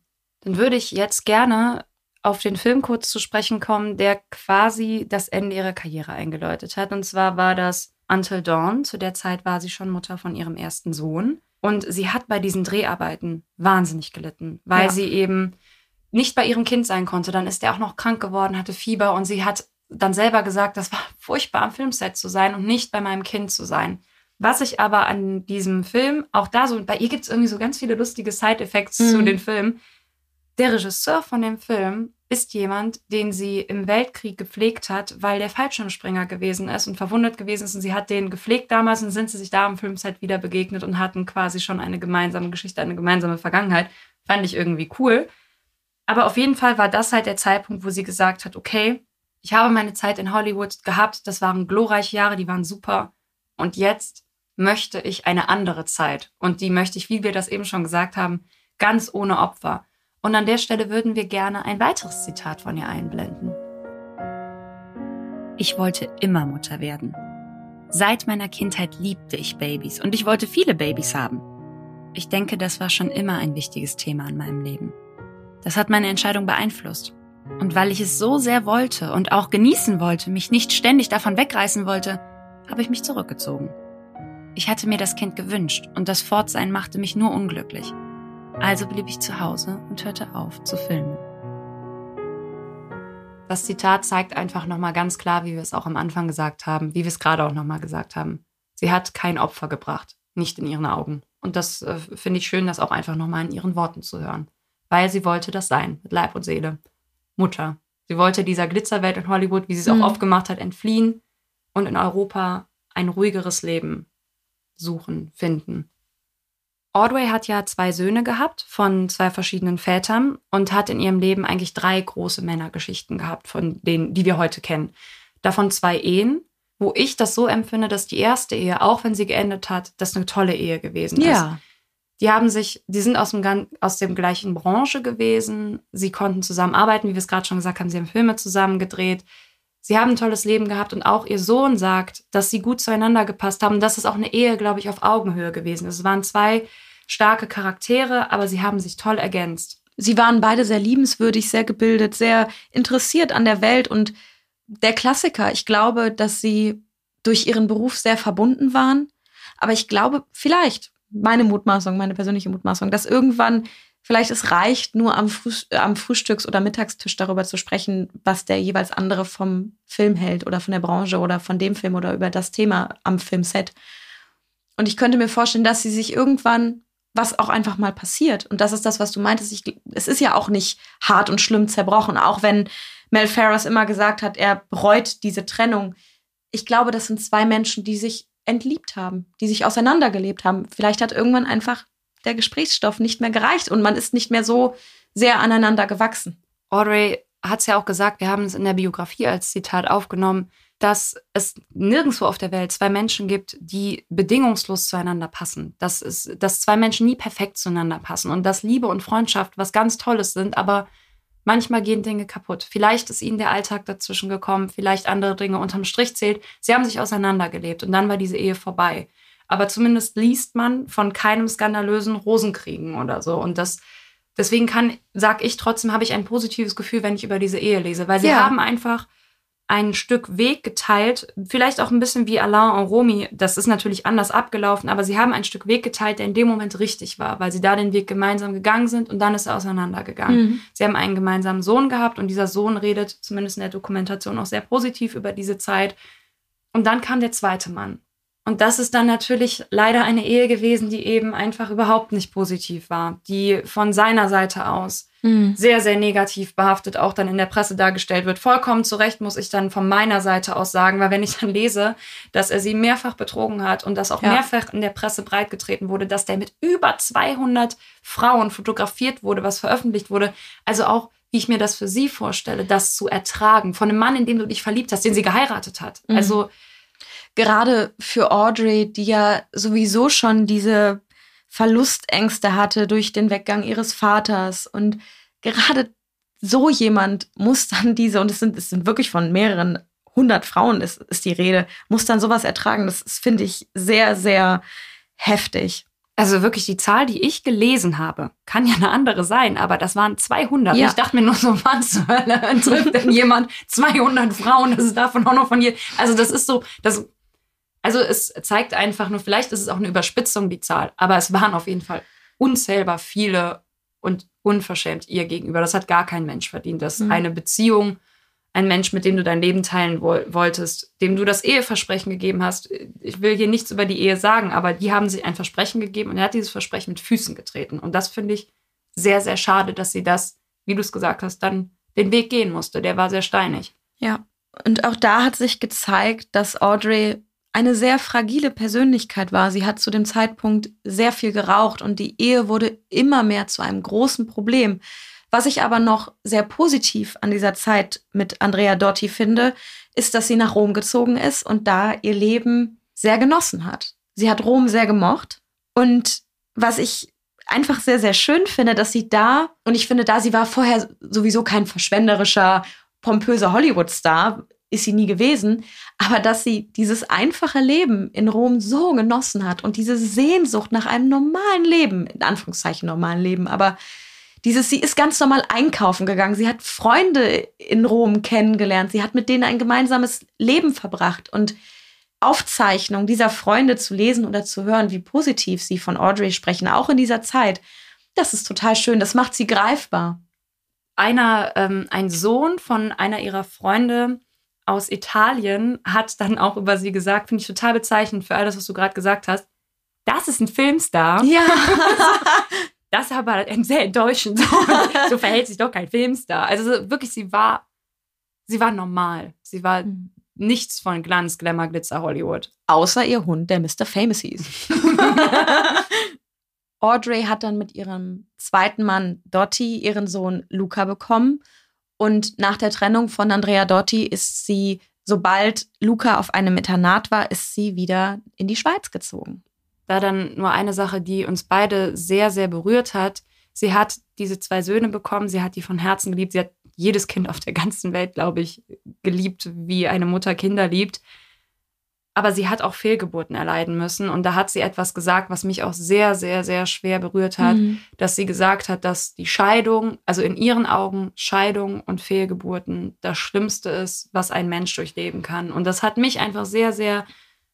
dann würde ich jetzt gerne auf den Film kurz zu sprechen kommen, der quasi das Ende ihrer Karriere eingeläutet hat. Und zwar war das Until Dawn. Zu der Zeit war sie schon Mutter von ihrem ersten Sohn. Und sie hat bei diesen Dreharbeiten wahnsinnig gelitten, weil ja. sie eben nicht bei ihrem Kind sein konnte. Dann ist er auch noch krank geworden, hatte Fieber und sie hat dann selber gesagt, das war furchtbar am Filmset zu sein und nicht bei meinem Kind zu sein. Was ich aber an diesem Film, auch da so, bei ihr gibt es irgendwie so ganz viele lustige Side-Effects mhm. zu den Filmen, der Regisseur von dem Film ist jemand, den sie im Weltkrieg gepflegt hat, weil der Fallschirmspringer gewesen ist und verwundet gewesen ist. Und sie hat den gepflegt damals und sind sie sich da im Filmset wieder begegnet und hatten quasi schon eine gemeinsame Geschichte, eine gemeinsame Vergangenheit. Fand ich irgendwie cool. Aber auf jeden Fall war das halt der Zeitpunkt, wo sie gesagt hat, okay, ich habe meine Zeit in Hollywood gehabt, das waren glorreiche Jahre, die waren super. Und jetzt möchte ich eine andere Zeit. Und die möchte ich, wie wir das eben schon gesagt haben, ganz ohne Opfer. Und an der Stelle würden wir gerne ein weiteres Zitat von ihr einblenden. Ich wollte immer Mutter werden. Seit meiner Kindheit liebte ich Babys und ich wollte viele Babys haben. Ich denke, das war schon immer ein wichtiges Thema in meinem Leben. Das hat meine Entscheidung beeinflusst. Und weil ich es so sehr wollte und auch genießen wollte, mich nicht ständig davon wegreißen wollte, habe ich mich zurückgezogen. Ich hatte mir das Kind gewünscht und das Fortsein machte mich nur unglücklich. Also blieb ich zu Hause und hörte auf zu filmen. Das Zitat zeigt einfach nochmal ganz klar, wie wir es auch am Anfang gesagt haben, wie wir es gerade auch nochmal gesagt haben. Sie hat kein Opfer gebracht, nicht in ihren Augen. Und das äh, finde ich schön, das auch einfach nochmal in ihren Worten zu hören. Weil sie wollte das sein, mit Leib und Seele. Mutter. Sie wollte dieser Glitzerwelt in Hollywood, wie sie es mhm. auch oft gemacht hat, entfliehen und in Europa ein ruhigeres Leben suchen, finden. Audrey hat ja zwei Söhne gehabt von zwei verschiedenen Vätern und hat in ihrem Leben eigentlich drei große Männergeschichten gehabt, von denen, die wir heute kennen. Davon zwei Ehen, wo ich das so empfinde, dass die erste Ehe, auch wenn sie geendet hat, das eine tolle Ehe gewesen ist. Die haben sich, die sind aus dem, aus dem gleichen Branche gewesen. Sie konnten zusammenarbeiten, wie wir es gerade schon gesagt haben. Sie haben Filme zusammen gedreht. Sie haben ein tolles Leben gehabt und auch ihr Sohn sagt, dass sie gut zueinander gepasst haben. Das ist auch eine Ehe, glaube ich, auf Augenhöhe gewesen. Es waren zwei starke Charaktere, aber sie haben sich toll ergänzt. Sie waren beide sehr liebenswürdig, sehr gebildet, sehr interessiert an der Welt und der Klassiker. Ich glaube, dass sie durch ihren Beruf sehr verbunden waren. Aber ich glaube, vielleicht, meine Mutmaßung, meine persönliche Mutmaßung, dass irgendwann vielleicht es reicht, nur am, Früh am Frühstücks- oder Mittagstisch darüber zu sprechen, was der jeweils andere vom Film hält oder von der Branche oder von dem Film oder über das Thema am Filmset. Und ich könnte mir vorstellen, dass sie sich irgendwann was auch einfach mal passiert. Und das ist das, was du meintest. Ich, es ist ja auch nicht hart und schlimm zerbrochen, auch wenn Mel Ferris immer gesagt hat, er bereut diese Trennung. Ich glaube, das sind zwei Menschen, die sich entliebt haben, die sich auseinandergelebt haben. Vielleicht hat irgendwann einfach der Gesprächsstoff nicht mehr gereicht und man ist nicht mehr so sehr aneinander gewachsen. Audrey hat es ja auch gesagt, wir haben es in der Biografie als Zitat aufgenommen dass es nirgendwo auf der Welt zwei Menschen gibt, die bedingungslos zueinander passen. Dass, es, dass zwei Menschen nie perfekt zueinander passen und dass Liebe und Freundschaft was ganz Tolles sind, aber manchmal gehen Dinge kaputt. Vielleicht ist ihnen der Alltag dazwischen gekommen, vielleicht andere Dinge unterm Strich zählt. Sie haben sich auseinandergelebt und dann war diese Ehe vorbei. Aber zumindest liest man von keinem skandalösen Rosenkriegen oder so. Und das, deswegen kann, sag ich trotzdem, habe ich ein positives Gefühl, wenn ich über diese Ehe lese, weil sie ja. haben einfach ein Stück Weg geteilt, vielleicht auch ein bisschen wie Alain und Romy, das ist natürlich anders abgelaufen, aber sie haben ein Stück Weg geteilt, der in dem Moment richtig war, weil sie da den Weg gemeinsam gegangen sind und dann ist er auseinandergegangen. Mhm. Sie haben einen gemeinsamen Sohn gehabt und dieser Sohn redet zumindest in der Dokumentation auch sehr positiv über diese Zeit. Und dann kam der zweite Mann. Und das ist dann natürlich leider eine Ehe gewesen, die eben einfach überhaupt nicht positiv war, die von seiner Seite aus mhm. sehr, sehr negativ behaftet auch dann in der Presse dargestellt wird. Vollkommen zu Recht muss ich dann von meiner Seite aus sagen, weil wenn ich dann lese, dass er sie mehrfach betrogen hat und das auch ja. mehrfach in der Presse breitgetreten wurde, dass der mit über 200 Frauen fotografiert wurde, was veröffentlicht wurde, also auch wie ich mir das für sie vorstelle, das zu ertragen von einem Mann, in dem du dich verliebt hast, den sie geheiratet hat. Mhm. Also gerade für Audrey, die ja sowieso schon diese Verlustängste hatte durch den Weggang ihres Vaters. Und gerade so jemand muss dann diese, und es sind, es sind wirklich von mehreren hundert Frauen ist, ist die Rede, muss dann sowas ertragen. Das finde ich sehr, sehr heftig. Also wirklich die Zahl, die ich gelesen habe, kann ja eine andere sein, aber das waren 200. Ja. Ich dachte mir nur so, was zur Hölle trifft denn jemand 200 Frauen? Das ist davon auch noch von hier. Also das ist so, das also es zeigt einfach nur, vielleicht ist es auch eine Überspitzung, die Zahl, aber es waren auf jeden Fall unzählbar viele und unverschämt ihr gegenüber. Das hat gar kein Mensch verdient, dass mhm. eine Beziehung, ein Mensch, mit dem du dein Leben teilen wolltest, dem du das Eheversprechen gegeben hast. Ich will hier nichts über die Ehe sagen, aber die haben sich ein Versprechen gegeben und er hat dieses Versprechen mit Füßen getreten. Und das finde ich sehr, sehr schade, dass sie das, wie du es gesagt hast, dann den Weg gehen musste. Der war sehr steinig. Ja. Und auch da hat sich gezeigt, dass Audrey eine sehr fragile Persönlichkeit war. Sie hat zu dem Zeitpunkt sehr viel geraucht und die Ehe wurde immer mehr zu einem großen Problem. Was ich aber noch sehr positiv an dieser Zeit mit Andrea Dotti finde, ist, dass sie nach Rom gezogen ist und da ihr Leben sehr genossen hat. Sie hat Rom sehr gemocht und was ich einfach sehr, sehr schön finde, dass sie da, und ich finde da, sie war vorher sowieso kein verschwenderischer, pompöser Hollywood-Star, ist sie nie gewesen, aber dass sie dieses einfache Leben in Rom so genossen hat und diese Sehnsucht nach einem normalen Leben, in Anführungszeichen normalen Leben, aber dieses, sie ist ganz normal einkaufen gegangen, sie hat Freunde in Rom kennengelernt, sie hat mit denen ein gemeinsames Leben verbracht. Und Aufzeichnungen dieser Freunde zu lesen oder zu hören, wie positiv sie von Audrey sprechen, auch in dieser Zeit, das ist total schön, das macht sie greifbar. einer, ähm, ein Sohn von einer ihrer Freunde aus Italien hat dann auch über sie gesagt, finde ich total bezeichnend für all das, was du gerade gesagt hast. Das ist ein Filmstar. Ja. das ist aber sehr enttäuschend. So, verhält sich doch kein Filmstar. Also wirklich, sie war, sie war normal. Sie war Mhm. nichts von Glanz, Glamour, Glitzer, Hollywood. Außer ihr Hund, der Mr. Famous hieß. Audrey hat dann mit ihrem zweiten Mann Dotti ihren Sohn Luca bekommen. Und nach der Trennung von Andrea Dotti ist sie, sobald Luca auf einem Internat war, ist sie wieder in die Schweiz gezogen. Da dann nur eine Sache, die uns beide sehr, sehr berührt hat. Sie hat diese zwei Söhne bekommen, sie hat die von Herzen geliebt. Sie hat jedes Kind auf der ganzen Welt, glaube ich, geliebt, wie eine Mutter Kinder liebt. Aber sie hat auch Fehlgeburten erleiden müssen. Und da hat sie etwas gesagt, was mich auch sehr, sehr, sehr schwer berührt hat, Mhm. dass sie gesagt hat, dass die Scheidung, also in ihren Augen Scheidung und Fehlgeburten das Schlimmste ist, was ein Mensch durchleben kann. Und das hat mich einfach sehr, sehr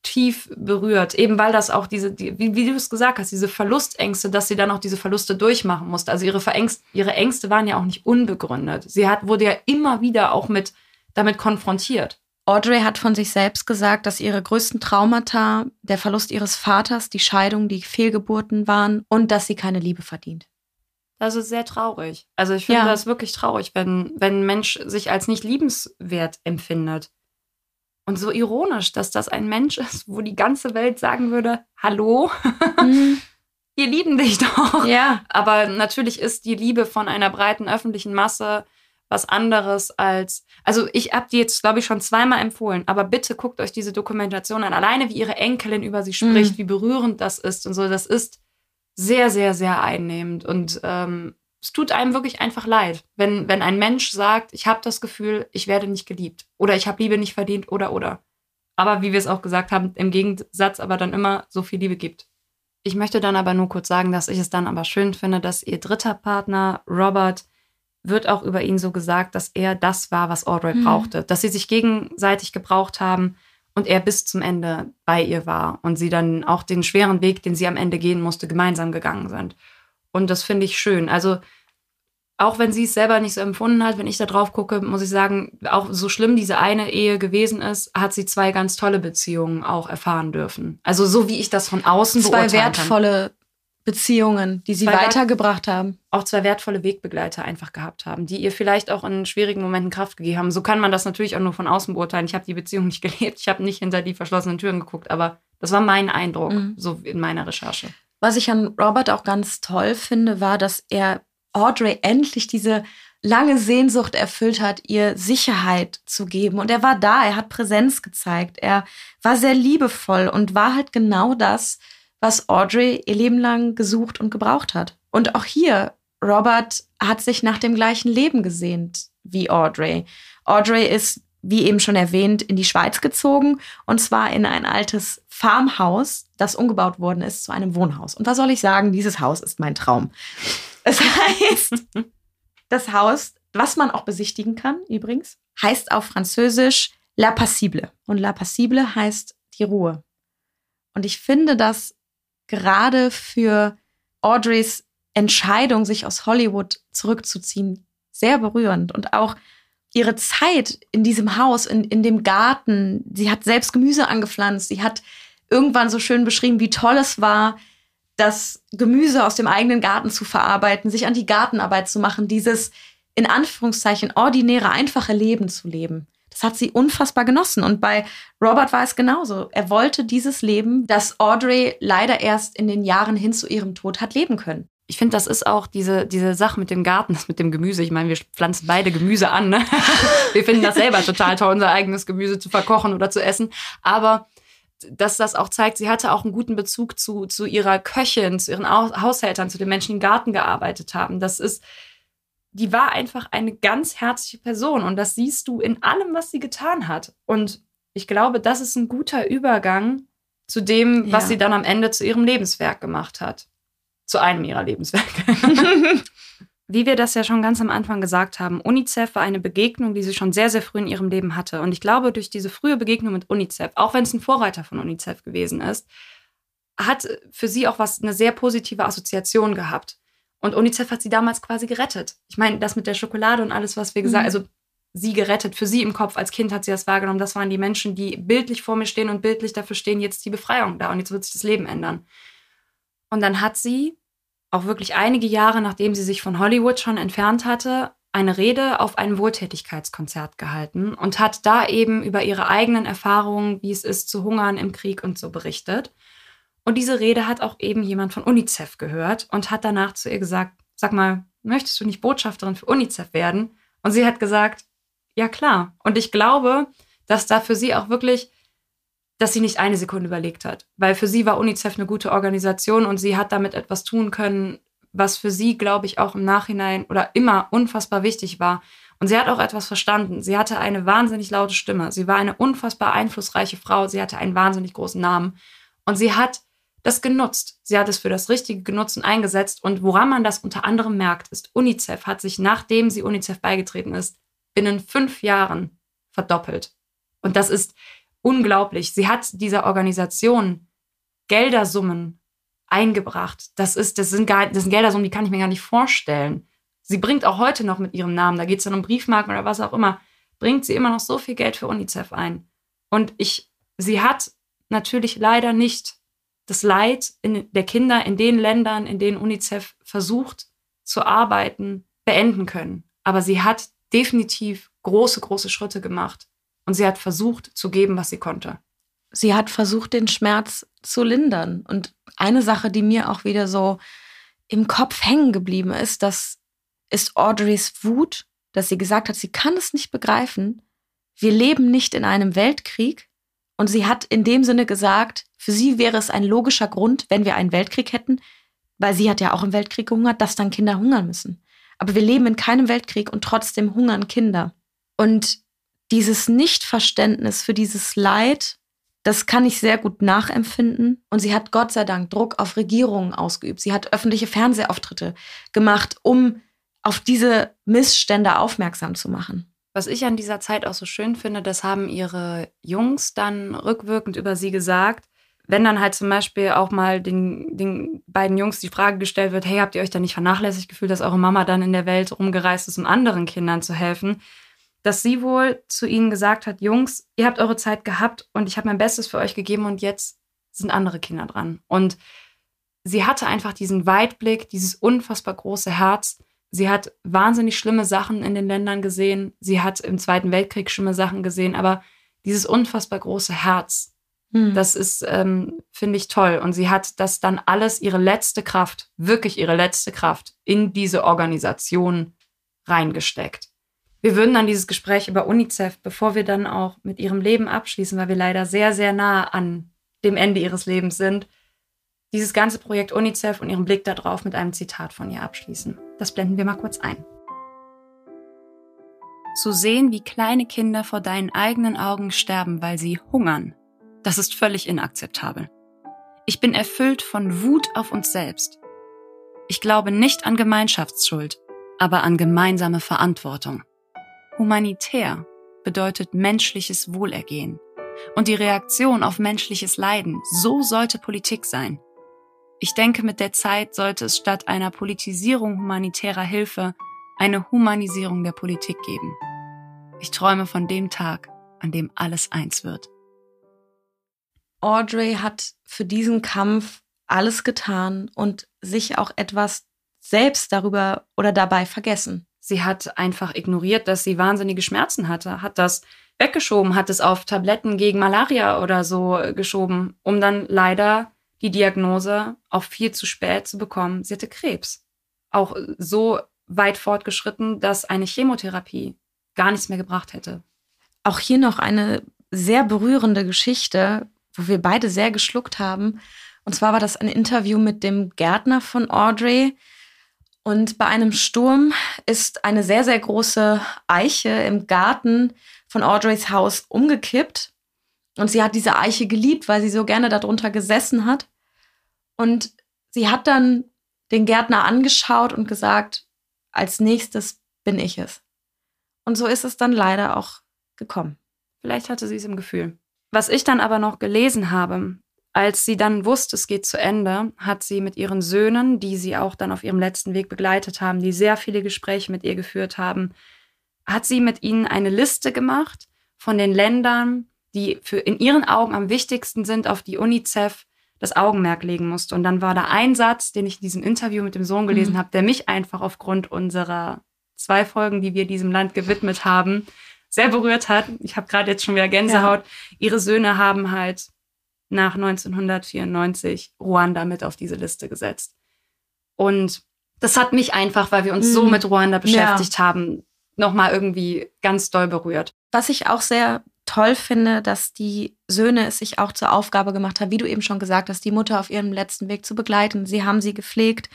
tief berührt, eben weil das auch diese, die, wie, wie du es gesagt hast, diese Verlustängste, dass sie dann auch diese Verluste durchmachen musste. Also ihre, Verängst, ihre Ängste waren ja auch nicht unbegründet. Sie hat, wurde ja immer wieder auch mit, damit konfrontiert. Audrey hat von sich selbst gesagt, dass ihre größten Traumata der Verlust ihres Vaters, die Scheidung, die Fehlgeburten waren und dass sie keine Liebe verdient. Das ist sehr traurig. Also ich finde Ja. das wirklich traurig, wenn, wenn ein Mensch sich als nicht liebenswert empfindet. Und so ironisch, dass das ein Mensch ist, wo die ganze Welt sagen würde, hallo, wir lieben dich doch. ja. Aber natürlich ist die Liebe von einer breiten öffentlichen Masse was anderes als. Also ich habe die jetzt, glaube ich, schon zweimal empfohlen, aber bitte guckt euch diese Dokumentation an. Alleine wie ihre Enkelin über sie spricht, Mhm. wie berührend das ist und so. Das ist sehr, sehr, sehr einnehmend. Und ähm, es tut einem wirklich einfach leid, wenn, wenn ein Mensch sagt, ich habe das Gefühl, ich werde nicht geliebt oder ich habe Liebe nicht verdient oder oder. Aber wie wir es auch gesagt haben, im Gegensatz aber dann immer so viel Liebe gibt. Ich möchte dann aber nur kurz sagen, dass ich es dann aber schön finde, dass ihr dritter Partner, Robert, wird auch über ihn so gesagt, dass er das war, was Audrey Mhm. brauchte. Dass sie sich gegenseitig gebraucht haben und er bis zum Ende bei ihr war und sie dann auch den schweren Weg, den sie am Ende gehen musste, gemeinsam gegangen sind. Und das finde ich schön. Also auch wenn sie es selber nicht so empfunden hat, wenn ich da drauf gucke, muss ich sagen, auch so schlimm diese eine Ehe gewesen ist, hat sie zwei ganz tolle Beziehungen auch erfahren dürfen. Also so wie ich das von außen Zwei beurteilen kann. Beziehungen, die sie Zwei weitergebracht haben. auch zwei wertvolle Wegbegleiter einfach gehabt haben, die ihr vielleicht auch in schwierigen Momenten Kraft gegeben haben. So kann man das natürlich auch nur von außen beurteilen. Ich habe die Beziehung nicht gelebt, ich habe nicht hinter die verschlossenen Türen geguckt, aber das war mein Eindruck, Mhm. so in meiner Recherche. Was ich an Robert auch ganz toll finde, war, dass er Audrey endlich diese lange Sehnsucht erfüllt hat, ihr Sicherheit zu geben. Und er war da, er hat Präsenz gezeigt, er war sehr liebevoll und war halt genau das, was Audrey ihr Leben lang gesucht und gebraucht hat. Und auch hier, Robert hat sich nach dem gleichen Leben gesehnt wie Audrey. Audrey ist, wie eben schon erwähnt, in die Schweiz gezogen und zwar in ein altes Farmhaus, das umgebaut worden ist zu einem Wohnhaus. Und was soll ich sagen? Dieses Haus ist mein Traum. Es heißt, das Haus, was man auch besichtigen kann, übrigens, heißt auf Französisch La Passible. Und La Passible heißt die Ruhe. Und ich finde das gerade für Audreys Entscheidung, sich aus Hollywood zurückzuziehen, sehr berührend. Und auch ihre Zeit in diesem Haus, in, in dem Garten. Sie hat selbst Gemüse angepflanzt. Sie hat irgendwann so schön beschrieben, wie toll es war, das Gemüse aus dem eigenen Garten zu verarbeiten, sich an die Gartenarbeit zu machen, dieses in Anführungszeichen ordinäre, einfache Leben zu leben. Das hat sie unfassbar genossen. Und bei Robert war es genauso. Er wollte dieses Leben, das Audrey leider erst in den Jahren hin zu ihrem Tod hat leben können. Ich finde, das ist auch diese, diese Sache mit dem Garten, das mit dem Gemüse. Ich meine, wir pflanzen beide Gemüse an. Ne? Wir finden das selber total toll, unser eigenes Gemüse zu verkochen oder zu essen. Aber dass das auch zeigt, sie hatte auch einen guten Bezug zu, zu ihrer Köchin, zu ihren Au- Haushältern, zu den Menschen, die im Garten gearbeitet haben. Das ist, die war einfach eine ganz herzliche Person und das siehst du in allem, was sie getan hat. Und ich glaube, das ist ein guter Übergang zu dem, was Ja. sie dann am Ende zu ihrem Lebenswerk gemacht hat. Zu einem ihrer Lebenswerke. Wie wir das ja schon ganz am Anfang gesagt haben, UNICEF war eine Begegnung, die sie schon sehr, sehr früh in ihrem Leben hatte. Und ich glaube, durch diese frühe Begegnung mit UNICEF, auch wenn es ein Vorreiter von UNICEF gewesen ist, hat für sie auch was eine sehr positive Assoziation gehabt. Und UNICEF hat sie damals quasi gerettet. Ich meine, das mit der Schokolade und alles, was wir gesagt haben, mhm. also sie gerettet, für sie im Kopf, als Kind hat sie das wahrgenommen. Das waren die Menschen, die bildlich vor mir stehen und bildlich dafür stehen, jetzt die Befreiung da und jetzt wird sich das Leben ändern. Und dann hat sie, auch wirklich einige Jahre nachdem sie sich von Hollywood schon entfernt hatte, eine Rede auf einem Wohltätigkeitskonzert gehalten und hat da eben über ihre eigenen Erfahrungen, wie es ist, zu hungern im Krieg und so berichtet. Und diese Rede hat auch eben jemand von UNICEF gehört und hat danach zu ihr gesagt, sag mal, möchtest du nicht Botschafterin für UNICEF werden? Und sie hat gesagt, ja klar. Und ich glaube, dass da für sie auch wirklich, dass sie nicht eine Sekunde überlegt hat. Weil für sie war UNICEF eine gute Organisation und sie hat damit etwas tun können, was für sie, glaube ich, auch im Nachhinein oder immer unfassbar wichtig war. Und sie hat auch etwas verstanden. Sie hatte eine wahnsinnig laute Stimme. Sie war eine unfassbar einflussreiche Frau. Sie hatte einen wahnsinnig großen Namen. Und sie hat das genutzt. Sie hat es für das Richtige genutzt und eingesetzt. Und woran man das unter anderem merkt, ist, UNICEF hat sich, nachdem sie UNICEF beigetreten ist, binnen fünf Jahren verdoppelt. Und das ist unglaublich. Sie hat dieser Organisation Geldersummen eingebracht. Das, ist, das, sind, das sind Geldersummen, die kann ich mir gar nicht vorstellen. Sie bringt auch heute noch mit ihrem Namen, da geht es dann um Briefmarken oder was auch immer, bringt sie immer noch so viel Geld für UNICEF ein. Und ich, sie hat natürlich leider nicht das Leid der Kinder in den Ländern, in denen UNICEF versucht zu arbeiten, beenden können. Aber sie hat definitiv große, große Schritte gemacht. Und sie hat versucht zu geben, was sie konnte. Sie hat versucht, den Schmerz zu lindern. Und eine Sache, die mir auch wieder so im Kopf hängen geblieben ist, das ist Audreys Wut, dass sie gesagt hat, sie kann es nicht begreifen. Wir leben nicht in einem Weltkrieg. Und sie hat in dem Sinne gesagt, für sie wäre es ein logischer Grund, wenn wir einen Weltkrieg hätten, weil sie hat ja auch im Weltkrieg gehungert, dass dann Kinder hungern müssen. Aber wir leben in keinem Weltkrieg und trotzdem hungern Kinder. Und dieses Nichtverständnis für dieses Leid, das kann ich sehr gut nachempfinden. Und sie hat Gott sei Dank Druck auf Regierungen ausgeübt. Sie hat öffentliche Fernsehauftritte gemacht, um auf diese Missstände aufmerksam zu machen. Was ich an dieser Zeit auch so schön finde, das haben ihre Jungs dann rückwirkend über sie gesagt, wenn dann halt zum Beispiel auch mal den, den beiden Jungs die Frage gestellt wird, hey, habt ihr euch da nicht vernachlässigt gefühlt, dass eure Mama dann in der Welt rumgereist ist, um anderen Kindern zu helfen, dass sie wohl zu ihnen gesagt hat, Jungs, ihr habt eure Zeit gehabt und ich habe mein Bestes für euch gegeben und jetzt sind andere Kinder dran. Und sie hatte einfach diesen Weitblick, dieses unfassbar große Herz. Sie hat wahnsinnig schlimme Sachen in den Ländern gesehen. Sie hat im Zweiten Weltkrieg schlimme Sachen gesehen, aber dieses unfassbar große Herz, hm. Das ist, ähm, finde ich toll. Und sie hat das dann alles, ihre letzte Kraft, wirklich ihre letzte Kraft in diese Organisation reingesteckt. Wir würden dann dieses Gespräch über UNICEF, bevor wir dann auch mit ihrem Leben abschließen, weil wir leider sehr, sehr nah an dem Ende ihres Lebens sind, dieses ganze Projekt UNICEF und ihren Blick darauf mit einem Zitat von ihr abschließen. Das blenden wir mal kurz ein. Zu sehen, wie kleine Kinder vor deinen eigenen Augen sterben, weil sie hungern, das ist völlig inakzeptabel. Ich bin erfüllt von Wut auf uns selbst. Ich glaube nicht an Gemeinschaftsschuld, aber an gemeinsame Verantwortung. Humanitär bedeutet menschliches Wohlergehen. Und die Reaktion auf menschliches Leiden, so sollte Politik sein. Ich denke, mit der Zeit sollte es statt einer Politisierung humanitärer Hilfe eine Humanisierung der Politik geben. Ich träume von dem Tag, an dem alles eins wird. Audrey hat für diesen Kampf alles getan und sich auch etwas selbst darüber oder dabei vergessen. Sie hat einfach ignoriert, dass sie wahnsinnige Schmerzen hatte, hat das weggeschoben, hat es auf Tabletten gegen Malaria oder so geschoben, um dann leider die Diagnose auch viel zu spät zu bekommen. Sie hatte Krebs. Auch so weit fortgeschritten, dass eine Chemotherapie gar nichts mehr gebracht hätte. Auch hier noch eine sehr berührende Geschichte, wo wir beide sehr geschluckt haben. Und zwar war das ein Interview mit dem Gärtner von Audrey. Und bei einem Sturm ist eine sehr, sehr große Eiche im Garten von Audreys Haus umgekippt. Und sie hat diese Eiche geliebt, weil sie so gerne darunter gesessen hat. Und sie hat dann den Gärtner angeschaut und gesagt, als nächstes bin ich es. Und so ist es dann leider auch gekommen. Vielleicht hatte sie es im Gefühl. Was ich dann aber noch gelesen habe, als sie dann wusste, es geht zu Ende, hat sie mit ihren Söhnen, die sie auch dann auf ihrem letzten Weg begleitet haben, die sehr viele Gespräche mit ihr geführt haben, hat sie mit ihnen eine Liste gemacht von den Ländern, die für in ihren Augen am wichtigsten sind, auf die UNICEF das Augenmerk legen musste. Und dann war da ein Satz, den ich in diesem Interview mit dem Sohn gelesen mhm. habe, der mich einfach aufgrund unserer zwei Folgen, die wir diesem Land gewidmet haben, sehr berührt hat. Ich habe gerade jetzt schon wieder Gänsehaut. Ja. Ihre Söhne haben halt nach 1994 Ruanda mit auf diese Liste gesetzt. Und das hat mich einfach, weil wir uns mhm. so mit Ruanda beschäftigt ja. haben, nochmal irgendwie ganz doll berührt. Was ich auch sehr toll finde, dass die Söhne es sich auch zur Aufgabe gemacht haben, wie du eben schon gesagt hast, die Mutter auf ihrem letzten Weg zu begleiten. Sie haben sie gepflegt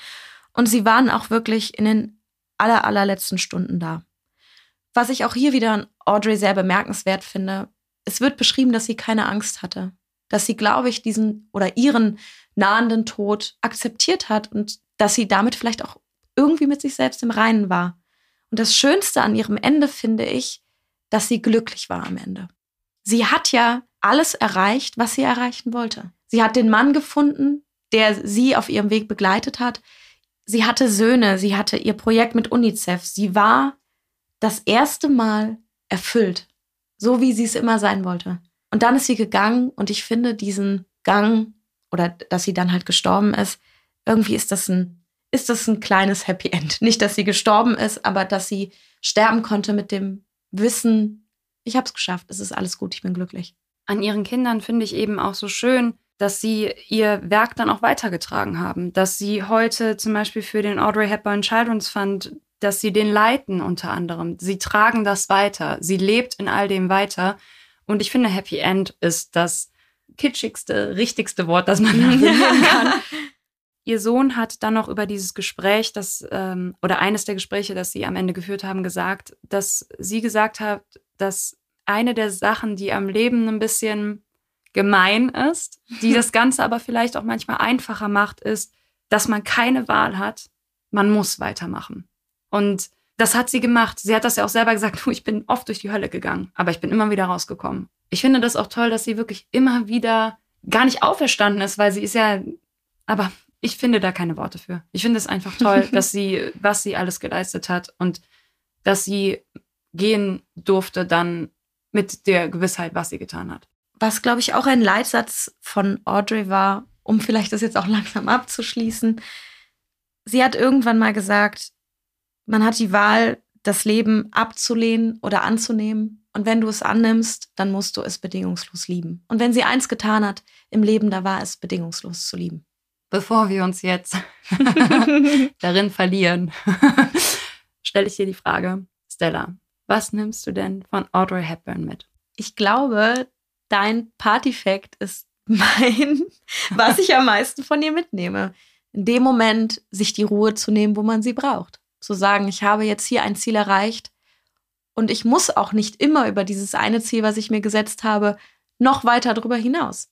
und sie waren auch wirklich in den aller, allerletzten Stunden da. Was ich auch hier wieder an Audrey sehr bemerkenswert finde, es wird beschrieben, dass sie keine Angst hatte dass sie, glaube ich, diesen oder ihren nahenden Tod akzeptiert hat und dass sie damit vielleicht auch irgendwie mit sich selbst im Reinen war. Und das Schönste an ihrem Ende finde ich, dass sie glücklich war am Ende. Sie hat ja alles erreicht, was sie erreichen wollte. Sie hat den Mann gefunden, der sie auf ihrem Weg begleitet hat. Sie hatte Söhne, sie hatte ihr Projekt mit UNICEF. Sie war das erste Mal erfüllt, so wie sie es immer sein wollte. Und dann ist sie gegangen und ich finde diesen Gang oder dass sie dann halt gestorben ist, irgendwie ist das ein, ist das ein kleines Happy End. Nicht, dass sie gestorben ist, aber dass sie sterben konnte mit dem Wissen, ich habe es geschafft, es ist alles gut, ich bin glücklich. An ihren Kindern finde ich eben auch so schön, dass sie ihr Werk dann auch weitergetragen haben, dass sie heute zum Beispiel für den Audrey Hepburn Children's Fund, dass sie den leiten unter anderem. Sie tragen das weiter. Sie lebt in all dem weiter. Und ich finde, Happy End ist das kitschigste, richtigste Wort, das man nennen kann. Ihr Sohn hat dann noch über dieses Gespräch, das ähm, oder eines der Gespräche, das sie am Ende geführt haben, gesagt, dass sie gesagt hat, dass eine der Sachen, die am Leben ein bisschen gemein ist, die das Ganze aber vielleicht auch manchmal einfacher macht, ist, dass man keine Wahl hat, man muss weitermachen. Und das hat sie gemacht. Sie hat das ja auch selber gesagt, ich bin oft durch die Hölle gegangen, aber ich bin immer wieder rausgekommen. Ich finde das auch toll, dass sie wirklich immer wieder gar nicht auferstanden ist, weil sie ist ja, aber ich finde da keine Worte für. Ich finde es einfach toll, dass sie, was sie alles geleistet hat und dass sie gehen durfte dann mit der Gewissheit, was sie getan hat. Was, glaube ich, auch ein Leitsatz von Audrey war, um vielleicht das jetzt auch langsam abzuschließen. Sie hat irgendwann mal gesagt, man hat die Wahl, das Leben abzulehnen oder anzunehmen. Und wenn du es annimmst, dann musst du es bedingungslos lieben. Und wenn sie eins getan hat im Leben, da war es bedingungslos zu lieben. Bevor wir uns jetzt darin verlieren, stelle ich dir die Frage, Stella, was nimmst du denn von Audrey Hepburn mit? Ich glaube, dein Partyfact ist mein, was ich am meisten von ihr mitnehme. In dem Moment, sich die Ruhe zu nehmen, wo man sie braucht zu sagen, ich habe jetzt hier ein Ziel erreicht und ich muss auch nicht immer über dieses eine Ziel, was ich mir gesetzt habe, noch weiter darüber hinaus.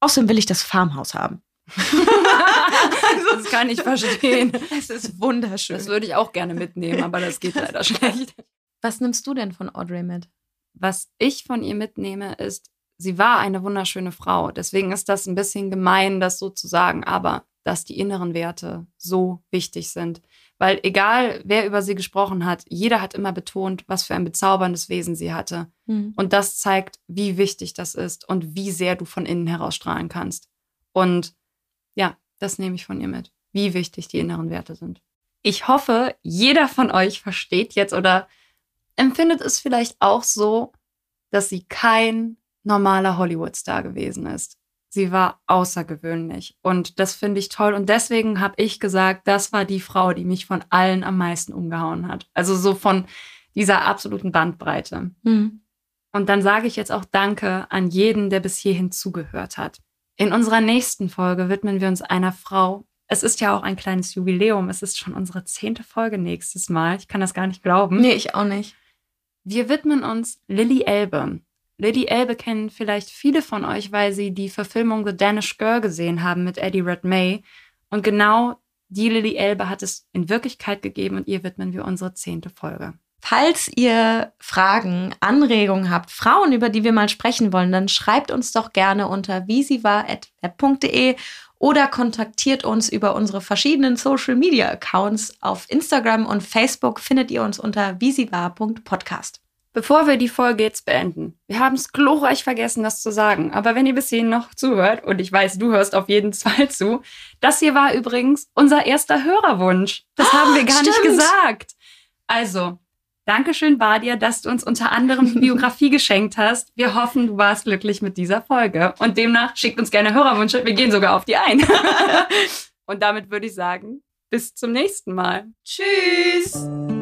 Außerdem will ich das Farmhaus haben. Das kann ich verstehen. Es ist wunderschön. Das würde ich auch gerne mitnehmen, aber das geht leider schlecht. Was nimmst du denn von Audrey mit? Was ich von ihr mitnehme, ist, sie war eine wunderschöne Frau. Deswegen ist das ein bisschen gemein, das so zu sagen, aber dass die inneren Werte so wichtig sind. Weil egal, wer über sie gesprochen hat, jeder hat immer betont, was für ein bezauberndes Wesen sie hatte. Mhm. Und das zeigt, wie wichtig das ist und wie sehr du von innen heraus strahlen kannst. Und ja, das nehme ich von ihr mit, wie wichtig die inneren Werte sind. Ich hoffe, jeder von euch versteht jetzt oder empfindet es vielleicht auch so, dass sie kein normaler Hollywood-Star gewesen ist. Sie war außergewöhnlich und das finde ich toll und deswegen habe ich gesagt, das war die Frau, die mich von allen am meisten umgehauen hat. Also so von dieser absoluten Bandbreite. Mhm. Und dann sage ich jetzt auch Danke an jeden, der bis hierhin zugehört hat. In unserer nächsten Folge widmen wir uns einer Frau. Es ist ja auch ein kleines Jubiläum. Es ist schon unsere zehnte Folge nächstes Mal. Ich kann das gar nicht glauben. Nee, ich auch nicht. Wir widmen uns Lily Elbe. Lady Elbe kennen vielleicht viele von euch, weil sie die Verfilmung The Danish Girl gesehen haben mit Eddie Redmayne. Und genau die Lily Elbe hat es in Wirklichkeit gegeben und ihr widmen wir unsere zehnte Folge. Falls ihr Fragen, Anregungen habt, Frauen, über die wir mal sprechen wollen, dann schreibt uns doch gerne unter visiva.web.de oder kontaktiert uns über unsere verschiedenen Social Media Accounts. Auf Instagram und Facebook findet ihr uns unter visiva.podcast. Bevor wir die Folge jetzt beenden, wir haben es glorreich vergessen, das zu sagen, aber wenn ihr bis hierhin noch zuhört, und ich weiß, du hörst auf jeden Fall zu, das hier war übrigens unser erster Hörerwunsch. Das haben wir gar Stimmt. nicht gesagt. Also, Dankeschön, Badia, dass du uns unter anderem die Biografie geschenkt hast. Wir hoffen, du warst glücklich mit dieser Folge. Und demnach schickt uns gerne Hörerwünsche. Wir gehen sogar auf die ein. Und damit würde ich sagen, bis zum nächsten Mal. Tschüss!